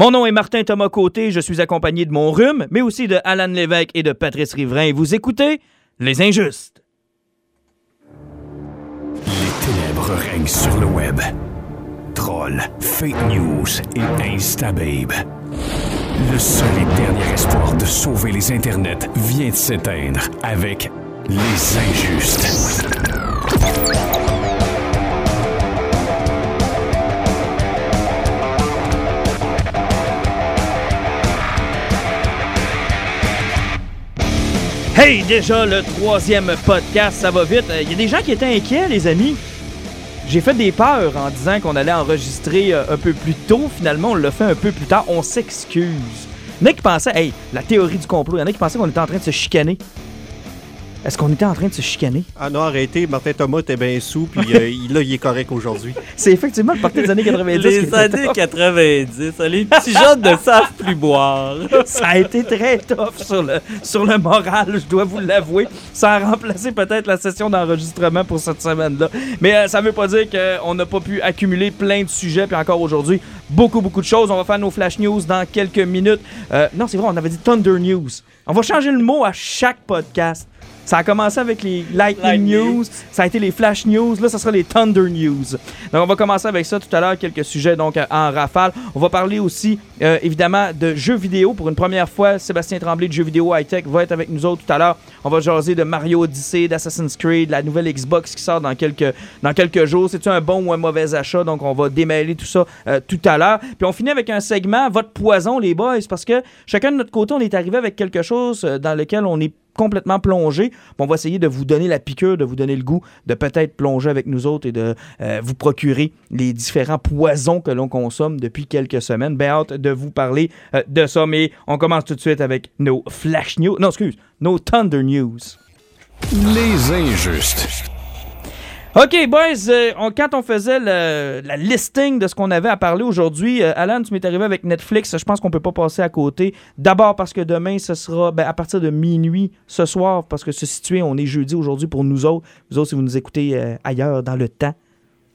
Mon nom est Martin Thomas Côté, je suis accompagné de mon rhume, mais aussi de Alan Lévesque et de Patrice Riverain. Vous écoutez Les Injustes. Les ténèbres règnent sur le web. Trolls, fake news et instababe. Le seul et dernier espoir de sauver les internets vient de s'éteindre avec Les Injustes. Hey, déjà le troisième podcast, ça va vite. Il y a des gens qui étaient inquiets, les amis. J'ai fait des peurs en disant qu'on allait enregistrer euh, un peu plus tôt. Finalement, on l'a fait un peu plus tard. On s'excuse. Il y en a qui pensaient, hey, la théorie du complot, il y en a qui pensaient qu'on était en train de se chicaner. Est-ce qu'on était en train de se chicaner? Ah non, arrêtez, Martin Thomas était bien sous, puis euh, il, là, il est correct aujourd'hui. C'est effectivement le parti des années 90. qui Les années tough. 90, les petits jeunes ne savent plus boire. Ça a été très tough sur le, sur le moral, je dois vous l'avouer. Ça a remplacé peut-être la session d'enregistrement pour cette semaine-là. Mais euh, ça veut pas dire qu'on n'a pas pu accumuler plein de sujets, puis encore aujourd'hui, beaucoup, beaucoup de choses. On va faire nos flash news dans quelques minutes. Euh, non, c'est vrai, on avait dit Thunder News. On va changer le mot à chaque podcast. Ça a commencé avec les Lightning, Lightning. News, ça a été les Flash News, là, ça sera les Thunder News. Donc, on va commencer avec ça tout à l'heure, quelques sujets donc euh, en rafale. On va parler aussi, euh, évidemment, de jeux vidéo. Pour une première fois, Sébastien Tremblay de Jeux vidéo high-tech va être avec nous autres tout à l'heure. On va jaser de Mario Odyssey, d'Assassin's Creed, la nouvelle Xbox qui sort dans quelques, dans quelques jours. C'est-tu un bon ou un mauvais achat? Donc, on va démêler tout ça euh, tout à l'heure. Puis, on finit avec un segment, votre poison, les boys, parce que chacun de notre côté, on est arrivé avec quelque chose dans lequel on est complètement plongé. On va essayer de vous donner la piqûre, de vous donner le goût de peut-être plonger avec nous autres et de euh, vous procurer les différents poisons que l'on consomme depuis quelques semaines. Bien hâte de vous parler euh, de ça, mais on commence tout de suite avec nos flash news. Non, excuse, nos Thunder News. Les Injustes. OK, boys, euh, on- quand on faisait le- la listing de ce qu'on avait à parler aujourd'hui, euh, Alan, tu m'es arrivé avec Netflix. Je pense qu'on peut pas passer à côté. D'abord parce que demain, ce sera ben, à partir de minuit ce soir, parce que se situer, on est jeudi aujourd'hui pour nous autres. Vous autres, si vous nous écoutez euh, ailleurs dans le temps,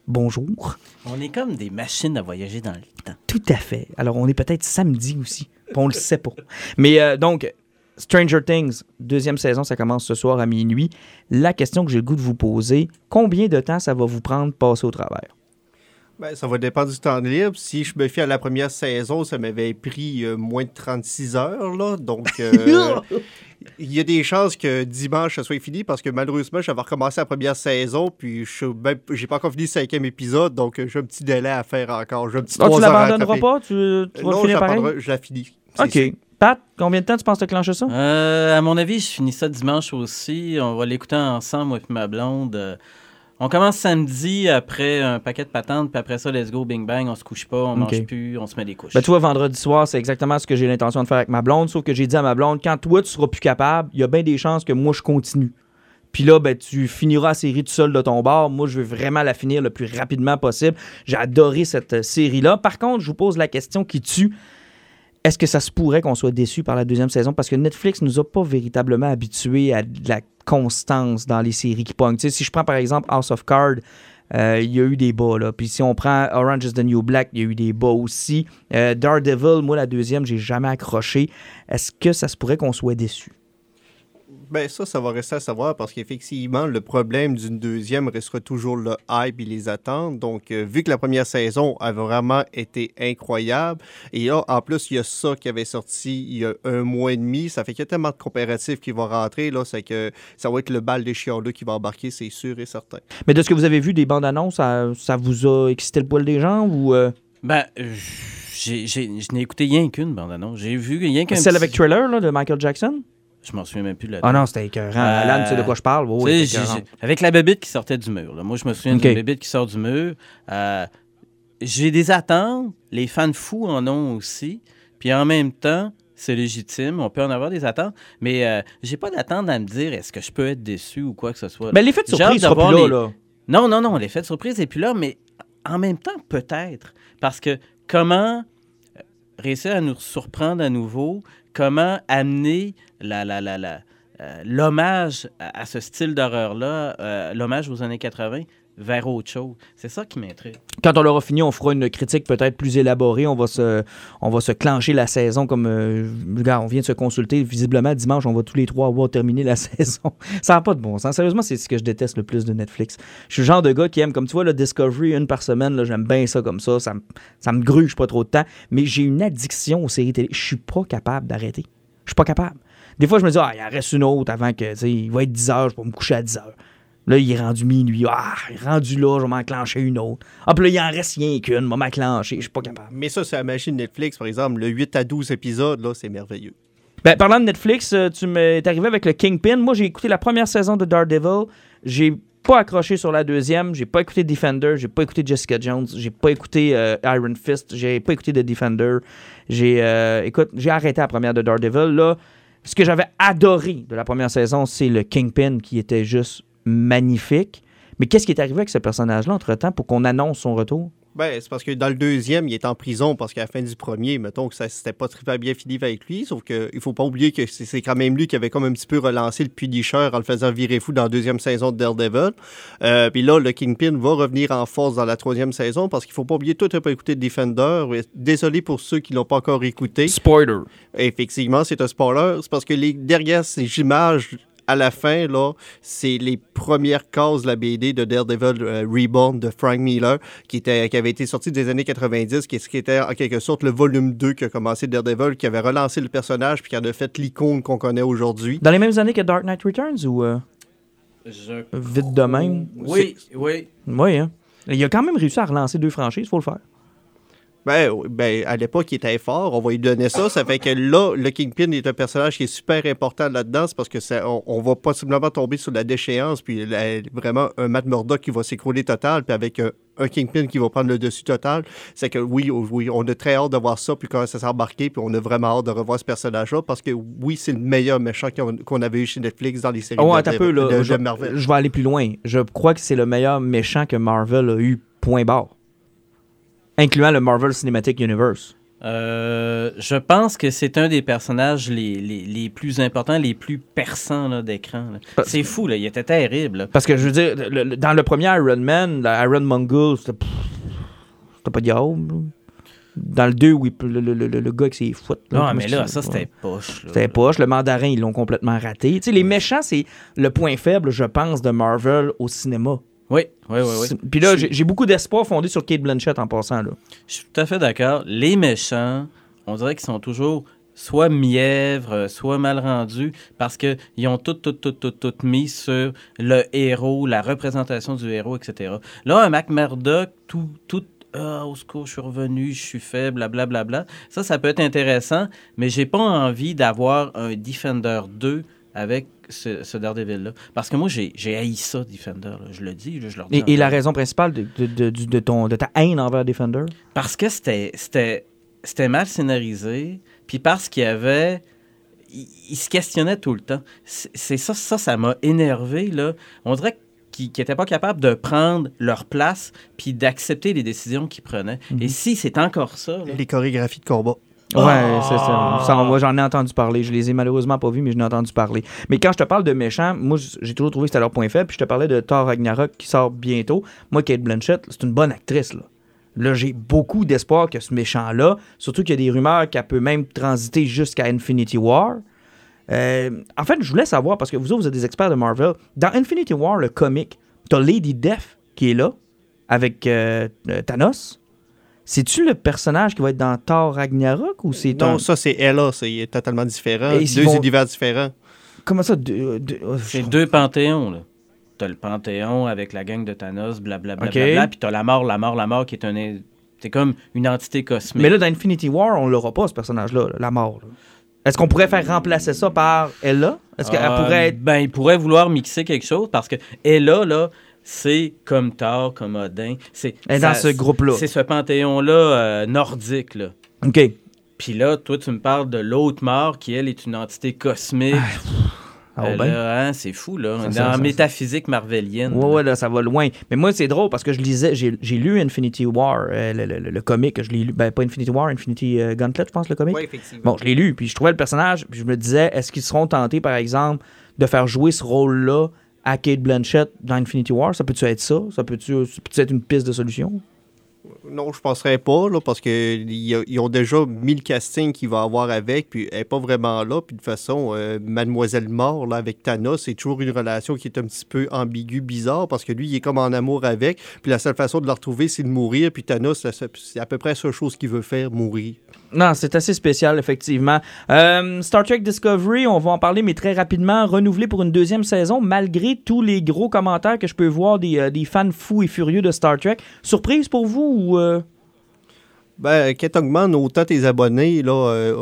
bonjour. On est comme des machines à voyager dans le temps. Tout à fait. Alors, on est peut-être samedi aussi. On le sait pas. Mais donc, Stranger Things, deuxième saison, ça commence ce soir à minuit. La question que j'ai le goût de vous poser, combien de temps ça va vous prendre de passer au travers? Ben, ça va dépendre du temps libre. Si je me fie à la première saison, ça m'avait pris euh, moins de 36 heures. Là. Donc, euh, il y a des chances que dimanche, ça soit fini parce que malheureusement, j'avais recommencé la première saison. Puis, je même- j'ai pas encore fini le cinquième épisode. Donc, euh, j'ai un petit délai à faire encore. J'ai un petit Ah, tu l'abandonneras pas? Tu, tu vas non, le je finir pareil? l'abandonnerai, je la finis. OK. Pat, combien de temps tu penses te clencher ça? Euh, à mon avis, je finis ça dimanche aussi. On va l'écouter ensemble, moi et ma blonde. Euh, On commence samedi après un paquet de patentes, puis après ça, let's go, bing bang, on se couche pas, on mange plus, on se met des couches. Ben, tu vois, vendredi soir, c'est exactement ce que j'ai l'intention de faire avec ma blonde, sauf que j'ai dit à ma blonde, quand toi, tu seras plus capable, il y a bien des chances que moi, je continue. Puis là, ben, tu finiras la série tout seul de ton bord. Moi, je veux vraiment la finir le plus rapidement possible. J'ai adoré cette euh, série-là. Par contre, je vous pose la question qui tue. Est-ce que ça se pourrait qu'on soit déçu par la deuxième saison? Parce que Netflix nous a pas véritablement habitués à la constance dans les séries qui pognent. Si je prends par exemple House of Cards, euh, il y a eu des bas. Là. Puis si on prend Orange is the New Black, il y a eu des bas aussi. Euh, Daredevil, moi, la deuxième, j'ai jamais accroché. Est-ce que ça se pourrait qu'on soit déçu? Ben ça, ça va rester à savoir parce qu'effectivement, le problème d'une deuxième restera toujours le hype et les attentes. Donc, euh, vu que la première saison a vraiment été incroyable, et là, en plus, il y a ça qui avait sorti il y a un mois et demi, ça fait qu'il y a tellement de comparatifs qui vont rentrer, là, c'est que ça va être le bal des chiens-là qui va embarquer, c'est sûr et certain. Mais de ce que vous avez vu des bandes annonces, ça, ça vous a excité le poil des gens ou euh, Ben, euh, j'ai, j'ai- je n'ai écouté rien qu'une bande-annonce. J'ai vu rien qu'un celle petit- avec Thriller là, de Michael Jackson? Je m'en souviens même plus de la Ah non, c'était écœurant. Euh, Alan, tu sais de quoi je parle? Oh, écœurant. j'ai- avec la bébite qui sortait du mur. là. Moi, je me souviens Ok. d'une bébite qui sort du mur. Euh, j'ai des attentes. Les fans fous en ont aussi. Puis en même temps, c'est légitime. On peut en avoir des attentes. Mais euh, j'ai pas d'attente à me dire est-ce que je peux être déçu ou quoi que ce soit? Ben, l'effet de surprise sera plus là. Non, non, non, l'effet de surprise n'est plus là, mais en même temps, peut-être. Parce que comment euh, réussir à nous surprendre à nouveau, comment amener la, la, la, la, euh, l'hommage à, ce style d'horreur-là, euh, l'hommage aux années 80, vers autre chose. C'est ça qui m'intrigue. Quand on l'aura fini, on fera une critique peut-être plus élaborée. On va se, on va se clencher la saison comme. euh, on vient de se consulter. Visiblement, dimanche, on va tous les trois avoir terminé la saison. Ça n'a pas de bon sens. Sérieusement, c'est ce que je déteste le plus de Netflix. Je suis le genre de gars qui aime, comme tu vois, le Discovery une par semaine. J'aime bien ça comme ça. Ça, me- ça me gruge pas trop de temps. Mais j'ai une addiction aux séries télé. Je suis pas capable d'arrêter. Je suis pas capable. Des fois, je me dis, ah, il en reste une autre avant que, tu sais, il va être 10 heures, je vais me coucher à 10 heures. Là, il est rendu minuit. Ah, il est rendu là, je vais m'enclencher une autre. Ah, puis là, il en reste rien qu'une, je vais m'enclencher. Je suis pas capable. Mais ça, c'est la machine Netflix, par exemple. Le 8 à 12 épisodes, là, c'est merveilleux. Ben, parlant de Netflix, euh, tu m'es arrivé avec le Kingpin. Moi, j'ai écouté la première saison de Daredevil. J'ai pas accroché sur la deuxième. J'ai pas écouté Defender. J'ai pas écouté Jessica Jones. J'ai pas écouté euh, Iron Fist. J'ai pas écouté The Defender. J'ai, euh, écoute, j'ai arrêté la première de Daredevil. Là, ce que j'avais adoré de la première saison, c'est le Kingpin qui était juste magnifique. Mais qu'est-ce qui est arrivé avec ce personnage-là entre-temps pour qu'on annonce son retour? Ben, c'est parce que dans le deuxième, il est en prison parce qu'à la fin du premier, mettons que ça s'était pas très bien fini avec lui. Sauf que il faut pas oublier que c'est quand même lui qui avait comme un petit peu relancé le Punisher en le faisant virer fou dans la deuxième saison de Daredevil. Euh, Puis là, le Kingpin va revenir en force dans la troisième saison parce qu'il faut pas oublier, toi, tu pas écouté Defender. Désolé pour ceux qui l'ont pas encore écouté. Spoiler. Effectivement, c'est un spoiler. C'est parce que les, derrière ces images, à la fin, là, c'est les premières cases de la BD de Daredevil euh, Reborn de Frank Miller, qui, était, qui avait été sorti des années 90, qui, qui était en quelque sorte le volume 2 qui a commencé Daredevil, qui avait relancé le personnage, puis qui en a fait l'icône qu'on connaît aujourd'hui. Dans les mêmes années que Dark Knight Returns ou euh, Je... vite de même? Oui, oui. Oui, hein. Il a quand même réussi à relancer deux franchises, faut le faire. Ben, oui, ben, à l'époque, il était fort, on va lui donner ça. Ça fait que là, le Kingpin est un personnage qui est super important là-dedans, c'est parce que ça, on, on va possiblement tomber sur la déchéance, puis vraiment un Matt Murdock qui va s'écrouler total, puis avec un, un Kingpin qui va prendre le dessus total. C'est que oui, oui, on a très hâte de voir ça, puis comment ça s'est embarqué, puis on a vraiment hâte de revoir ce personnage-là, parce que oui, c'est le meilleur méchant qu'on avait eu chez Netflix dans les séries Oh, de, peu, là. de- de je, Marvel. je vais aller plus loin. Je crois que c'est le meilleur méchant que Marvel a eu, point barre. Incluant le Marvel Cinematic Universe? Euh, je pense que c'est un des personnages les, les, les plus importants, les plus perçants d'écran. C'est fou, là. il était terrible. là. Parce que je veux dire, le- le- dans le premier Iron Man, Iron Mongol, c'était pas diable. Dans le 2, oui, le, le, le, le gars avec ses foot. Non, mais là, ça, c'était poche. C'était poche. Le mandarin, ils l'ont complètement raté. Tu sais, les méchants, c'est le point faible, je pense, de Marvel au cinéma. Oui, oui, oui. oui. Puis là, j'ai beaucoup d'espoir fondé sur Kate Blanchett en passant. Là. Je suis tout à fait d'accord. Les méchants, on dirait qu'ils sont toujours soit mièvres, euh, soit mal rendus, parce qu'ils ont tout, tout, tout, tout, tout mis sur le héros, la représentation du héros, etc. Là, un Mac Murdock, tout, tout, ah, au secours, je suis revenu, je suis faible, blablabla. Bla, bla. Ça, ça peut être intéressant, mais j'ai pas envie d'avoir un Defender 2 avec ce, ce Daredevil-là. Parce que moi, j'ai j'ai haï ça, Defender. là. Je le dis, je leur dis. Et, et la raison principale de, de, de, du- de ton, de ta haine envers Defender? Parce que c'était, c'était, c'était mal scénarisé, puis parce qu'il y avait... Il, il se questionnait tout le temps. C'est, c'est ça, ça, ça m'a énervé, là. On dirait qu'ils n'étaient pas capables de prendre leur place puis d'accepter les décisions qu'ils prenaient. Et si c'est encore ça... là- Les chorégraphies de combat. Ouais, Ah! c'est ça. Ça, Moi, j'en ai entendu parler. Je les ai malheureusement pas vus, mais j'en ai entendu parler. Mais quand je te parle de méchants, moi, j'ai toujours trouvé que c'était leur point faible. Puis je te parlais de Thor Ragnarok qui sort bientôt. Moi, Kate Blanchett, c'est une bonne actrice, là. Là, j'ai beaucoup d'espoir que ce méchant-là, surtout qu'il y a des rumeurs qu'elle peut même transiter jusqu'à Infinity War. Euh, en fait, je voulais savoir, parce que vous autres, vous êtes des experts de Marvel, dans Infinity War, le comic, t'as Lady Death qui est là, avec euh, euh, Thanos. C'est-tu le personnage qui va être dans Thor Ragnarok ou c'est Non, un... ça, c'est Ella, c'est totalement différent. Et Deux vont- univers différents. Comment ça? de- de- oh, C'est je- deux panthéons, là. T'as le panthéon avec la gang de Thanos, blablabla, Ok. bla, puis t'as la mort, la mort, la mort, qui est un... C'est comme une entité cosmique. Mais là, dans Infinity War, on l'aura pas, ce personnage-là, là, la mort. là. Est-ce qu'on pourrait faire remplacer ça par Ella? Est-ce qu'elle Euh, pourrait être... Ben, il pourrait vouloir mixer quelque chose parce que Ella, là, c'est comme Thor, comme Odin. C'est dans ce groupe-là. C'est ce panthéon-là euh, nordique, là. OK. Puis là, toi, tu me parles de l'autre mort qui, elle, est une entité cosmique. Ah, Euh, ben. là, hein, c'est fou, là. Ça, Dans ça, métaphysique marvelienne. Ouais, ouais, là, ça va loin. Mais moi, c'est drôle parce que je lisais, j'ai j'ai lu Infinity War, euh, le, le, le- le comic, je l'ai lu, ben pas Infinity War, Infinity euh, Gauntlet, je pense, le comic. Oui, effectivement. Bon, je l'ai lu, puis je trouvais le personnage, puis je me disais, est-ce qu'ils seront tentés, par exemple, de faire jouer ce rôle-là à Kate Blanchett dans Infinity War? Ça peut-tu être ça? Ça peut-tu être une piste de solution? Non, je penserais pas, là, parce qu'ils ont déjà mis le casting qu'il va avoir avec, puis elle n'est pas vraiment là. Puis de toute façon, euh, Mademoiselle Mort, avec Thanos, c'est toujours une relation qui est un petit peu ambiguë, bizarre, parce que lui, il est comme en amour avec, puis la seule façon de le retrouver, c'est de mourir, puis Thanos, c'est à peu près la seule chose qu'il veut faire, mourir. Non, c'est assez spécial, effectivement. Euh, Star Trek Discovery, on va en parler, mais très rapidement, renouvelé pour une deuxième saison, malgré tous les gros commentaires que je peux voir des, euh, des fans fous et furieux de Star Trek. Surprise pour vous ou... Euh? Ben, qu'est augmente autant tes abonnés, là,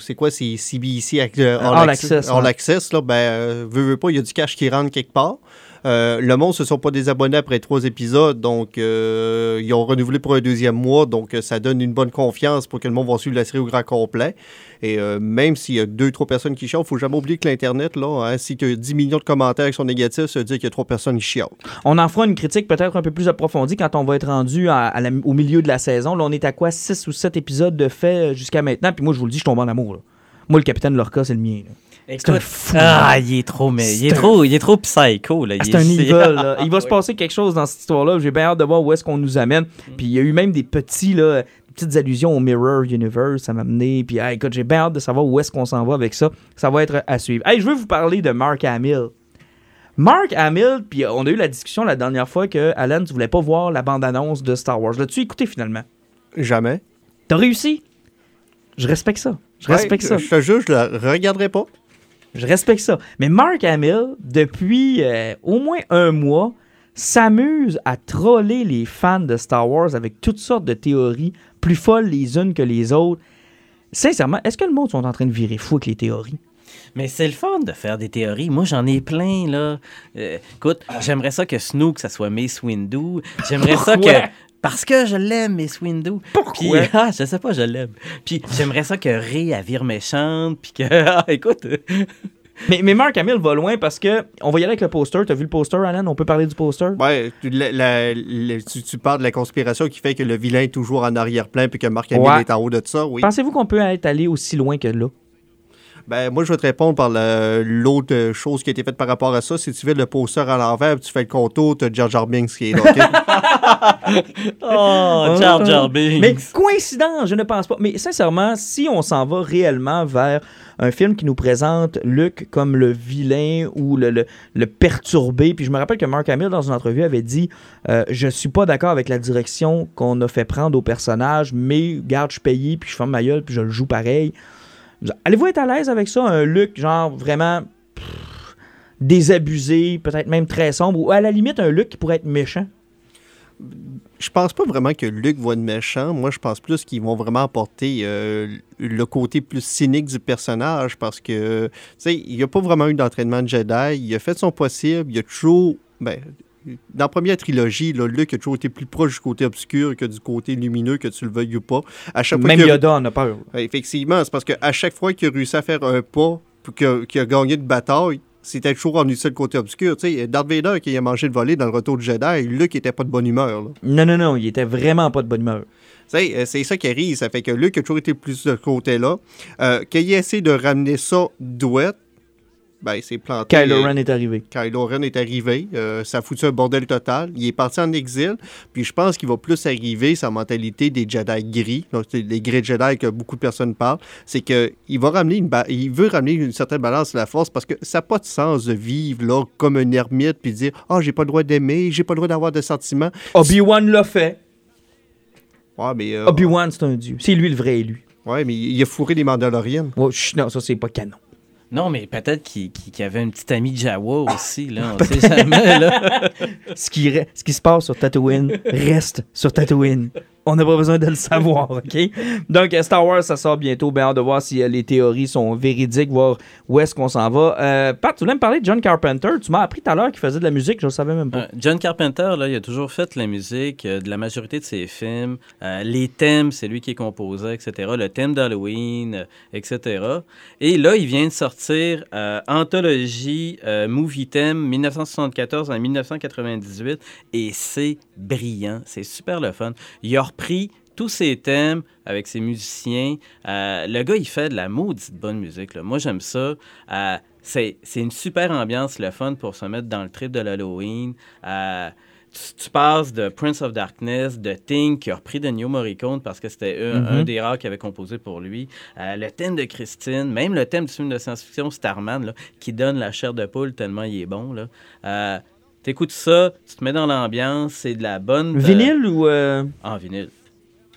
c'est quoi, c'est CBC All, Access, All Access, là, ben, veux, veux pas, il y a du cash qui rentre quelque part. Euh, le monde, ce ne sont pas des abonnés après trois épisodes, donc euh, ils ont renouvelé pour un deuxième mois, donc euh, ça donne une bonne confiance pour que le monde va suivre la série au grand complet. Et même s'il y a deux, trois personnes qui chialent, il faut jamais oublier que l'Internet, là, hein, si tu as 10 millions de commentaires qui sont négatifs, ça veut dire qu'il y a trois personnes qui chialent. On en fera une critique peut-être un peu plus approfondie quand on va être rendu au milieu de la saison. Là, on est à quoi? 6 ou 7 épisodes de fait jusqu'à maintenant, puis moi, je vous le dis, je tombe en amour. Moi, le capitaine Lorca, c'est le mien. Fou. Ah, il est trop, mais il est, trop, il est trop psycho. Là. C'est un evil. Il va se passer quelque chose dans cette histoire-là. J'ai bien hâte de voir où est-ce qu'on nous amène. Mm. Puis il y a eu même des petits, là, petites allusions au Mirror Universe. Ça m'a amené. Puis écoute, j'ai bien hâte de savoir où est-ce qu'on s'en va avec ça. Ça va être à suivre. Hey, je veux vous parler de Mark Hamill. Mark Hamill, puis on a eu la discussion la dernière fois que Alan, tu voulais pas voir la bande-annonce de Star Wars. L'as-tu écouté finalement? Jamais. T'as réussi? Je respecte ça. Je respecte ça. Je te jure, je le regarderai pas. Je respecte ça. Mais Mark Hamill, depuis euh, au moins un mois, s'amuse à troller les fans de Star Wars avec toutes sortes de théories plus folles les unes que les autres. Sincèrement, est-ce que le monde sont en train de virer fou avec les théories? Mais c'est le fun de faire des théories. Moi, j'en ai plein, là. Euh, écoute, j'aimerais ça que Snook, ça soit Mace Windu. J'aimerais ça que parce que je l'aime, Miss Window. Pourquoi? Puis, ah, je sais pas, je l'aime. Puis j'aimerais ça que Ray, vire méchante, puis que, ah, écoute... Mais, mais Mark Hamill va loin parce que on va y aller avec le poster. T'as vu le poster, Alan? On peut parler du poster? Ouais, tu, tu, parles de la conspiration qui fait que le vilain est toujours en arrière-plan puis que Mark Hamill est en haut de ça, oui. Pensez-vous qu'on peut être allé aussi loin que là? Ben, moi, je vais te répondre par l'autre chose qui a été faite par rapport à ça. Si tu fais le poster à l'envers, tu fais le contour, tu as Jar Jar Binks qui est là. oh, Jar Jar Binks. Mais coïncidence, je ne pense pas. Mais sincèrement, si on s'en va réellement vers un film qui nous présente Luke comme le vilain ou le, le, perturbé. Puis je me rappelle que Mark Hamill, dans une entrevue, avait dit euh, Je suis pas d'accord avec la direction qu'on a fait prendre au personnage, mais garde, je payé, puis je ferme ma gueule, puis je le joue pareil. Allez-vous être à l'aise avec ça, un look genre vraiment désabusé, peut-être même très sombre, ou à la limite un look qui pourrait être méchant? Je pense pas vraiment que Luke va être méchant. Moi, je pense plus qu'ils vont vraiment apporter euh, le côté plus cynique du personnage parce que, tu sais, il n'y a pas vraiment eu d'entraînement de Jedi. Il a fait son possible. Il a toujours. Ben, dans la première trilogie, là, Luke a toujours été plus proche du côté obscur que du côté lumineux, que tu le veuilles ou pas. À chaque Même Yoda en a peur. Effectivement, c'est parce qu'à chaque fois qu'il a réussi à faire un pas, qu'il a, gagné une bataille, c'était toujours en sur le côté obscur. Tu sais, Darth Vader qui a mangé le volet dans le retour du Jedi, Luke était pas de bonne humeur. Non, non, non, il était vraiment pas de bonne humeur. Euh, c'est ça qui arrive. Ça fait que Luke a toujours été plus de ce côté-là. Euh, qu'il ait essayé de ramener ça douette, ben, c'est planté. Kylo Ren est arrivé. Kylo Ren est arrivé. Euh, ça a foutu un bordel total. Il est parti en exil. Puis je pense qu'il va plus arriver sa mentalité des Jedi gris, donc les gris Jedi que beaucoup de personnes parlent. C'est qu'il va ramener une il veut ramener une certaine balance de la force parce que ça n'a pas de sens de vivre là comme un ermite puis dire Ah, oh, j'ai pas le droit d'aimer, j'ai pas le droit d'avoir de sentiments. Obi-Wan l'a fait. Ouais, mais. Euh, Obi-Wan, c'est un dieu. C'est lui le vrai élu. Ouais, mais il a fourré les Mandaloriens. non, ça, c'est pas canon. Non, mais peut-être qu'il y avait une petite amie Jawa aussi, là. On sait jamais, là. ce, qui, ce qui se passe sur Tatooine reste sur Tatooine on n'a pas besoin de le savoir, OK? Donc, Star Wars, ça sort bientôt. Bien hâte de voir si euh, les théories sont véridiques, voir où est-ce qu'on s'en va. Euh, Pat, tu voulais me parler de John Carpenter. Tu m'as appris tout à l'heure qu'il faisait de la musique, je ne savais même pas. Euh, John Carpenter, là, il a toujours fait la musique de la majorité de ses films. les thèmes, c'est lui qui composé, etc. Le thème d'Halloween, etc. Et là, il vient de sortir Anthologie Movie Theme 1974 à 1998 et c'est brillant. C'est super le fun. Il a repris tous ses thèmes avec ses musiciens. Euh, le gars, il fait de la maudite bonne musique. Moi, j'aime ça. Euh, c'est c'est une super ambiance, le fun pour se mettre dans le trip de l'Halloween. Euh, tu, tu passes de Prince of Darkness, de Thing, qui a repris de New Morricone parce que c'était un, Mhm. un des rares qui avait composé pour lui. Le thème de Christine, même le thème du film de science-fiction Starman, là, qui donne la chair de poule tellement il est bon. Là. T'écoutes ça, tu te mets dans l'ambiance, c'est de la bonne... euh, Vinyle ou. euh, en vinyle.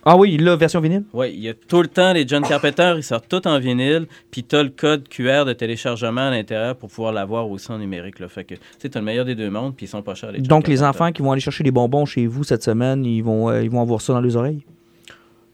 Ah oui, là, version vinyle? Oui, il y a tout le temps les John Carpenter, ils sortent tout en vinyle, puis tu as le code QR de téléchargement à l'intérieur pour pouvoir l'avoir aussi en numérique. Là. Fait que, tu sais, t'as le meilleur des deux mondes, puis ils sont pas chers. Les John Donc, les enfants qui vont aller chercher des bonbons chez vous cette semaine, ils vont, euh, ils vont avoir ça dans les oreilles?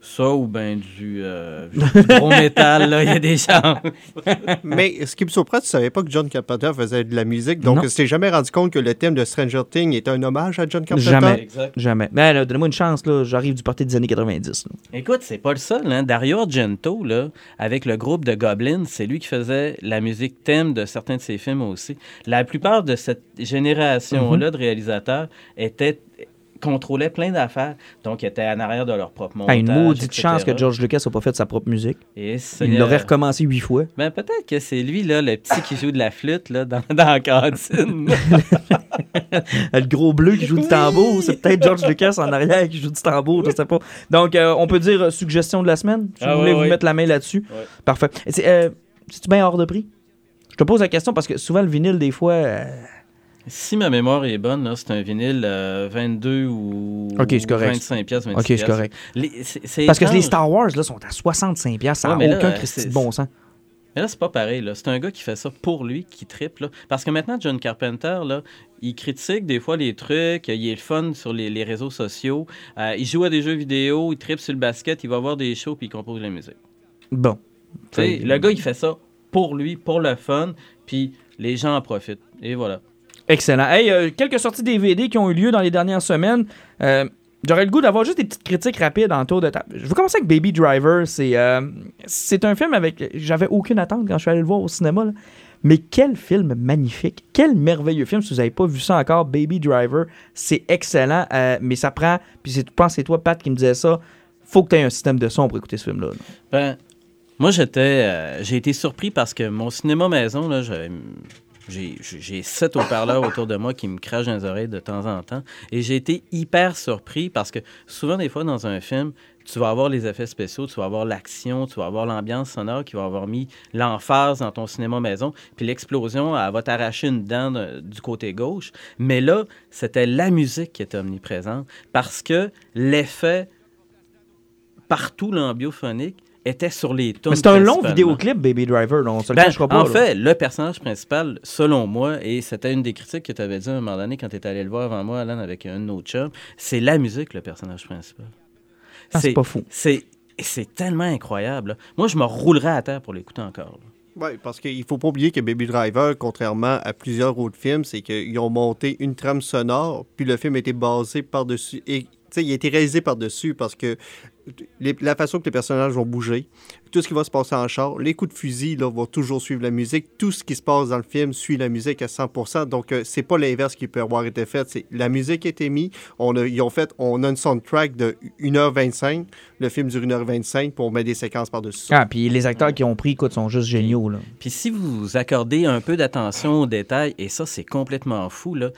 Ça ou bien du, euh, du gros métal, là, il y a des chances. Mais ce qui me surprend, tu savais pas que John Carpenter faisait de la musique, donc tu t'es jamais rendu compte que le thème de Stranger Things était un hommage à John Carpenter? Jamais. Exact. Jamais. Mais là, donnez-moi une chance, là. J'arrive du party des années 90. là. Écoute, c'est pas le seul. Hein? Dario Argento, là, avec le groupe de Goblin, c'est lui qui faisait la musique thème de certains de ses films aussi. La plupart de cette génération-là Mhm. de réalisateurs étaient contrôlaient plein d'affaires. Donc, ils étaient en arrière de leur propre montage. Ah, une maudite etc. chance que George Lucas n'a pas fait sa propre musique. Et Il l'aurait recommencé huit fois. Ben, peut-être que c'est lui, là, le petit qui joue de la flûte là, dans, dans la cantine. Le gros bleu qui joue du tambour, c'est peut-être George Lucas en arrière qui joue du tambour, je sais pas. Donc, euh, on peut dire euh, suggestion de la semaine, si Ah vous voulez vous mettre la main là-dessus. Parfait. Et C'est euh, c'est-tu bien hors de prix? Je te pose la question parce que souvent, le vinyle, des fois... euh, si ma mémoire est bonne, c'est un vinyle euh, 22 ou Ok, c'est correct. 25 pièces, 26 ok, c'est correct. Les- Parce que les. Star Wars, là, sont à 65$, piastres, ça n'a Ouais, aucun euh, Christy de bon sens. Mais là, c'est pas pareil. C'est un gars qui fait ça pour lui, qui triple. là. Parce que maintenant, John Carpenter, là, il critique des fois les trucs, il est le fun sur les, les réseaux sociaux, euh, il joue à des jeux vidéo, il tripe sur le basket, il va voir des shows puis il compose la musique. Bon. Le gars, il fait ça pour lui, pour le fun, puis les gens en profitent. Et voilà. Excellent. Hey, euh, quelques sorties DVD qui ont eu lieu dans les dernières semaines. Euh, J'aurais le goût d'avoir juste des petites critiques rapides en tour de table. Je vais commencer avec Baby Driver. C'est euh, c'est un film avec. J'avais aucune attente quand je suis allé le voir au cinéma. Mais quel film magnifique. Quel merveilleux film. Si vous n'avez pas vu ça encore, Baby Driver, c'est excellent. mais ça prend. Puis je pense c'est toi, Pat, qui me disais ça. Faut que tu aies un système de son pour écouter ce film-là. là. Ben, moi, j'étais, j'ai été surpris parce que mon cinéma maison, là, j'avais- j'ai, sept haut-parleurs autour de moi qui me crachent dans les oreilles de temps en temps. Et j'ai été hyper surpris parce que souvent, des fois, dans un film, tu vas avoir les effets spéciaux, tu vas avoir l'action, tu vas avoir l'ambiance sonore qui va avoir mis l'emphase dans ton cinéma maison. Puis l'explosion, elle va t'arracher une dent de- du côté gauche. Mais là, c'était la musique qui était omniprésente parce que l'effet partout l'ambiophonique était sur les tunes. Mais c'est un long vidéoclip, Baby Driver. là, on se le Ben, cachera pas. en là. fait, le personnage principal, selon moi, et c'était une des critiques que tu avais dit à un moment donné quand tu étais allé le voir avant moi, Alan, avec un autre chum, c'est la musique, le personnage principal. Ah, c'est pas fou. C'est, c'est tellement incroyable. là. Moi, je me roulerais à terre pour l'écouter encore. là. Oui, parce qu'il faut pas oublier que Baby Driver, contrairement à plusieurs autres films, c'est qu'ils ont monté une trame sonore, puis le film a été basé par-dessus. Et, tu sais, il a été réalisé par-dessus parce que les- la façon que les personnages vont bouger, tout ce qui va se passer en char, les coups de fusil là, vont toujours suivre la musique. Tout ce qui se passe dans le film suit la musique à 100%. Donc, euh, c'est pas l'inverse qui peut avoir été fait. C'est la musique a été mise. On a, ils ont fait, on a une soundtrack de 1h25. Le film dure 1h25, puis on met des séquences par-dessus. Ah, puis les acteurs qui ont pris, écoute, sont juste géniaux. Là. Puis si vous accordez un peu d'attention aux détails, et ça, c'est complètement fou, là,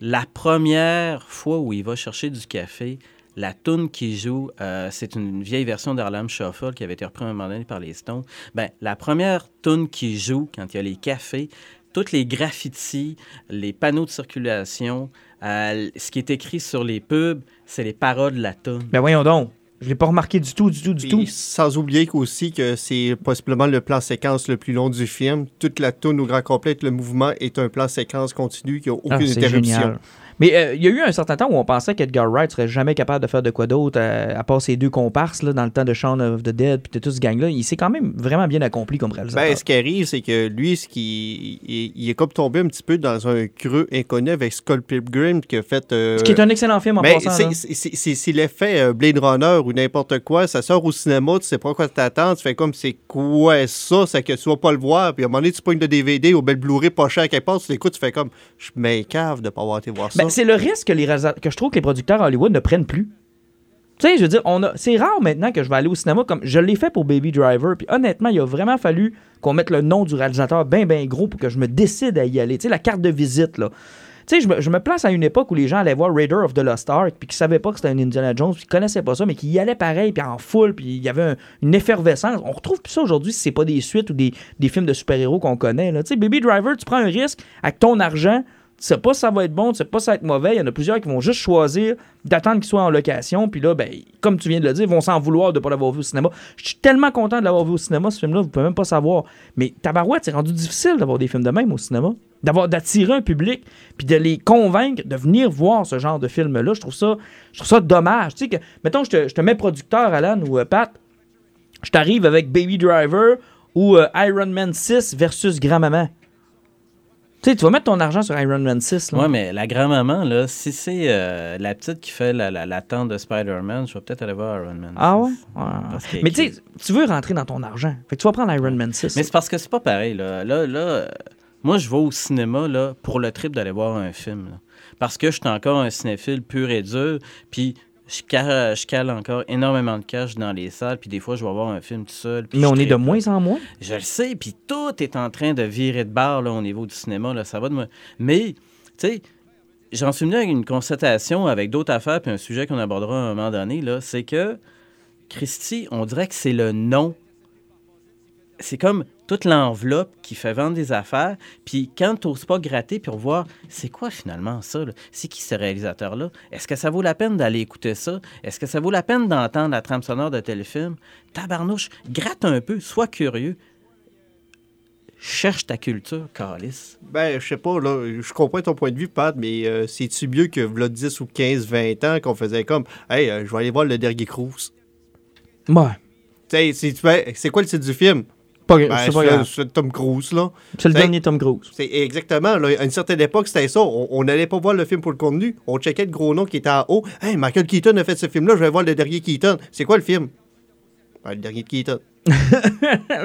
la première fois où il va chercher du café, la toune qui joue, euh, c'est une vieille version d'Harlem Shuffle qui avait été reprise un moment donné par les Stones. Ben, la première toune qui joue quand il y a les cafés, toutes les graffitis, les panneaux de circulation, euh, ce qui est écrit sur les pubs, c'est les paroles de la toune. Ben voyons donc. Je l'ai pas remarqué du tout, du tout, du Puis, tout. sans oublier aussi que c'est possiblement le plan séquence le plus long du film. Toute la tourne au grand complet, le mouvement est un plan séquence continu qui n'a Ah, aucune c'est interruption. génial. Mais euh, il y a eu un certain temps où on pensait qu'Edgar Wright serait jamais capable de faire de quoi d'autre euh, à part ces deux comparses là, dans le temps de Shaun of the Dead puis de tout ce gang-là. Il s'est quand même vraiment bien accompli comme réalisateur. Ben, ce qui arrive, c'est que lui, ce qui, il, il est comme tombé un petit peu dans un creux inconnu avec Skull Pilgrim qui a fait. euh, ce qui est un excellent film en ben, passant. c'est- l'effet Blade Runner ou n'importe quoi. Ça sort au cinéma, tu sais pas quoi t'attends. Tu fais comme c'est quoi ça? C'est que tu vas pas le voir. Puis à un moment donné, tu pognes le DVD ou bel Blu-ray pas cher quelque part. Tu l'écoutes, tu fais comme je m'écave de pas avoir été voir ça. Ben, c'est le risque que, les que je trouve que les producteurs Hollywood ne prennent plus. C'est rare maintenant que je vais aller au cinéma comme je l'ai fait pour Baby Driver. Puis honnêtement, il a vraiment fallu qu'on mette le nom du réalisateur bien, bien gros pour que je me décide à y aller. Tu la carte de visite, là. Tu sais, je me, place à une époque où les gens allaient voir Raider of the Lost Ark, puis qui savaient pas que c'était un Indiana Jones, puis qui connaissaient pas ça, mais qui y allaient pareil, puis en full, puis il y avait un- une effervescence. On retrouve plus ça aujourd'hui si c'est pas des suites ou des, films de super-héros qu'on connaît. Tu sais, Baby Driver, tu prends un risque avec ton argent. Tu sais pas si ça va être bon, tu sais pas si ça va être mauvais. Il y en a plusieurs qui vont juste choisir d'attendre qu'il soit en location. Puis là, ben, comme tu viens de le dire, ils vont s'en vouloir de ne pas l'avoir vu au cinéma. Je suis tellement content de l'avoir vu au cinéma, ce film-là, vous pouvez même pas savoir. Mais tabarouette, c'est rendu difficile d'avoir des films de même au cinéma. D'avoir d'attirer un public, puis de les convaincre de venir voir ce genre de film-là. Je trouve ça, je trouve ça dommage. Tu sais que, mettons, je te, mets producteur, Alan ou euh, Pat, je t'arrive avec Baby Driver ou euh, Iron Man 6 versus Grand-Maman. Tu sais, tu vas mettre ton argent sur Iron Man 6. Là. Ouais, mais la grand-maman, là, si c'est euh, la petite qui fait la, la, la tante de Spider-Man, je vais peut-être aller voir Iron Man. Ah ouais? 6. Ouais. Parce que- Mais tu sais, tu veux rentrer dans ton argent. Fait que tu vas prendre Iron Man 6. Mais c'est parce que c'est pas pareil, là. Là, là euh, moi, je vais au cinéma, là, pour le trip d'aller voir un film, là. Parce que je suis encore un cinéphile pur et dur, puis je cale, je cale encore énormément de cash dans les salles, puis des fois, je vais voir un film tout seul. Mais on est de moins en moins? Je le sais, puis tout est en train de virer de barre là, au niveau du cinéma. Là, ça va de moi. Mais, tu sais, j'en suis venu avec une constatation avec d'autres affaires, puis un sujet qu'on abordera à un moment donné, là, c'est que, Christy, on dirait que c'est le nom. C'est comme toute l'enveloppe qui fait vendre des affaires, puis quand tu n'oses pas gratter puis revoir, c'est quoi finalement ça? C'est qui ce réalisateur-là? Est-ce que ça vaut la peine d'aller écouter ça? Est-ce que ça vaut la peine d'entendre la trame sonore de tel film? Tabarnouche, gratte un peu, sois curieux. Cherche ta culture, Calice. Ben, je sais pas, là, je comprends ton point de vue, Pat, mais euh, c'est-tu mieux que v'là 10 ou 15, 20 ans qu'on faisait comme, hey, euh, je vais aller voir le dernier Cruise. Ouais. Tu sais, c'est c'est quoi le titre du film? Pas, Ben, c'est pas c'est grave. c'est Tom Cruise, là. C'est le dernier Tom Cruise. C'est exactement, là, à une certaine époque, c'était ça. On n'allait pas voir le film pour le contenu. On checkait le gros nom qui était en haut. Hey, Michael Keaton a fait ce film-là, je vais voir le dernier Keaton. C'est quoi le film? Ben, le dernier de Keaton.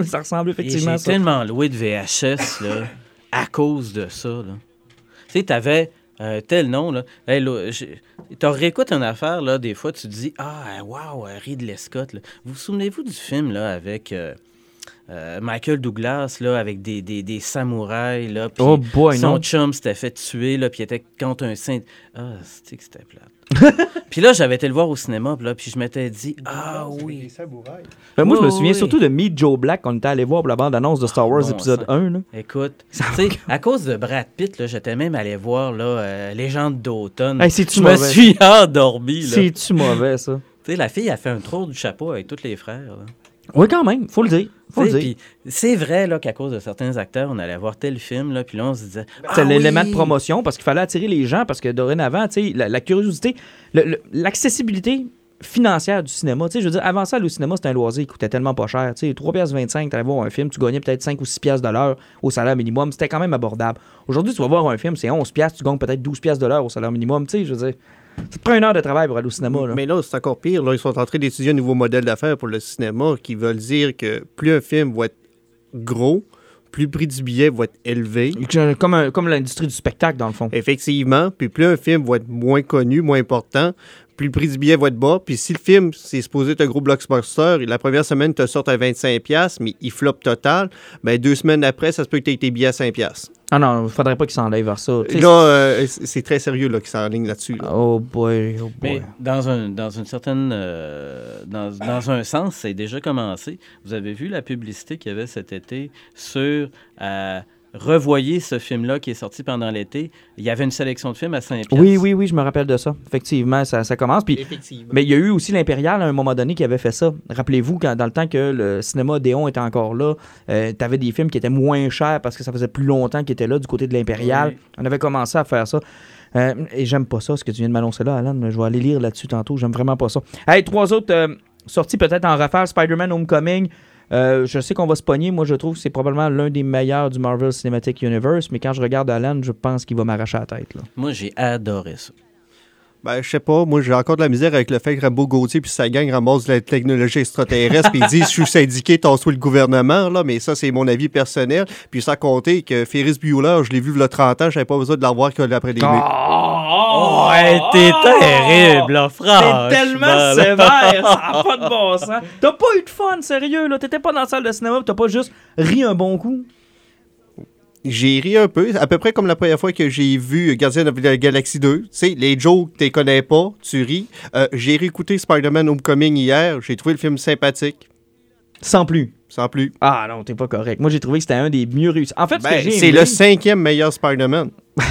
ça ressemble effectivement à ça. tellement loué de VHS là, à cause de ça. là. Tu sais, t'avais un tel nom. Là. Hey, là, t'as réécoutes une affaire, là, des fois, tu te dis Ah, wow, Ridley Scott. là. Vous vous souvenez-vous du film là, avec euh, euh, Michael Douglas, là, avec des, des, des samouraïs, là, puis Oh boy, son non. chum s'était fait tuer, là, puis il était contre un saint. Ah, c'était que c'était plate? puis là, j'avais été le voir au cinéma, puis là, puis je m'étais dit Ah oui. Ben, moi, je me souviens oui. surtout de Meet Joe Black qu'on était allé voir pour la bande-annonce de Star Wars bon épisode sang. 1. Là. Écoute, tu sais, à cause de Brad Pitt, là, j'étais même allé voir là, euh, Légende d'automne. Hey, c'est-tu je me mauvais? suis endormi. là. Tu C'est-tu mauvais, ça? sais, la fille a fait un tour du chapeau avec tous les frères. là. Oui, quand même. Faut le dire. Faut le dire. C'est vrai là, qu'à cause de certains acteurs, on allait voir tel film, là, puis là, on se disait. C'est Ah l'élément oui! de promotion parce qu'il fallait attirer les gens parce que dorénavant, tu sais, la, la curiosité, l'accessibilité financière du cinéma, tu sais, je veux dire, avant ça, le cinéma, c'était un loisir qui coûtait tellement pas cher. Tu sais, 3,25$, tu allais voir un film, tu gagnais peut-être 5 ou 6 piastres de l'heure au salaire minimum. C'était quand même abordable. Aujourd'hui, tu vas voir un film, c'est 11 piastres, tu gagnes peut-être 12 piastres de l'heure au salaire minimum. Tu sais, je veux dire, ça te prend une heure de travail pour aller au cinéma. Là. Mais là, c'est encore pire. Là, ils sont en train d'étudier un nouveau modèle d'affaires pour le cinéma qui veulent dire que plus un film va être gros, plus le prix du billet va être élevé. Comme, un- comme l'industrie du spectacle, dans le fond. Effectivement. Puis plus un film va être moins connu, moins important, plus le prix du billet va être bas. Puis si le film, c'est supposé être un gros blockbuster, et la première semaine, te sort à 25$, mais il flop total, ben deux semaines après, ça se peut que tu aies tes billets à 5$. Ah non, il faudrait pas qu'ils s'enlèvent vers ça. Là, euh, c'est c'est très sérieux là, qu'ils s'enlignent là-dessus. là. Oh boy, oh boy. Mais dans, un, dans une certaine. euh, dans, dans un sens, c'est déjà commencé. Vous avez vu la publicité qu'il y avait cet été sur. euh, revoyez ce film-là qui est sorti pendant l'été. Il y avait une sélection de films à 5 Oui, oui, oui, je me rappelle de ça. Effectivement, ça, ça commence. Puis, Effectivement. mais il y a eu aussi l'Impérial à un moment donné qui avait fait ça. Rappelez-vous, quand, dans le temps que le cinéma Déon était encore là, tu avais des films qui étaient moins chers parce que ça faisait plus longtemps qu'ils étaient là du côté de l'Impérial. Oui. On avait commencé à faire ça. Euh, et j'aime pas ça, ce que tu viens de m'annoncer là, Alan. Je vais aller lire là-dessus tantôt. J'aime vraiment pas ça. Hey, trois autres euh, sorties peut-être en rafale. Spider-Man Homecoming. Euh, je sais qu'on va se pogner. Moi, je trouve que c'est probablement l'un des meilleurs du Marvel Cinematic Universe. Mais quand je regarde Alan, je pense qu'il va m'arracher la tête. Là. Moi, j'ai adoré ça. Ben, je sais pas. Moi, j'ai encore de la misère avec le fait que Rambo Gauthier puis sa gang ramasse de la technologie extraterrestre puis ils disent « Je suis syndiqué, t'en le gouvernement. » là, Mais ça, c'est mon avis personnel. Puis sans compter que Ferris Bueller, je l'ai vu il y a 30 ans, j'avais pas besoin de la voir que après des murs. Ah, Oh, Ouais, t'es terrible, là, franchement. T'es tellement là. sévère, ça n'a pas de bon sens. T'as pas eu de fun, sérieux, là. T'étais pas dans la salle de cinéma, t'as pas juste ri un bon coup. J'ai ri un peu, à peu près comme la première fois que j'ai vu Guardian of the Galaxy 2. Tu sais, les jokes, tu connais pas, tu ris. Euh, j'ai réécouté Spider-Man Homecoming hier, j'ai trouvé le film sympathique, Sans plus. sans plus. Ah non, t'es pas correct. Moi, j'ai trouvé que c'était un des mieux réussis. En fait, Ben, c'est le cinquième meilleur Spider-Man.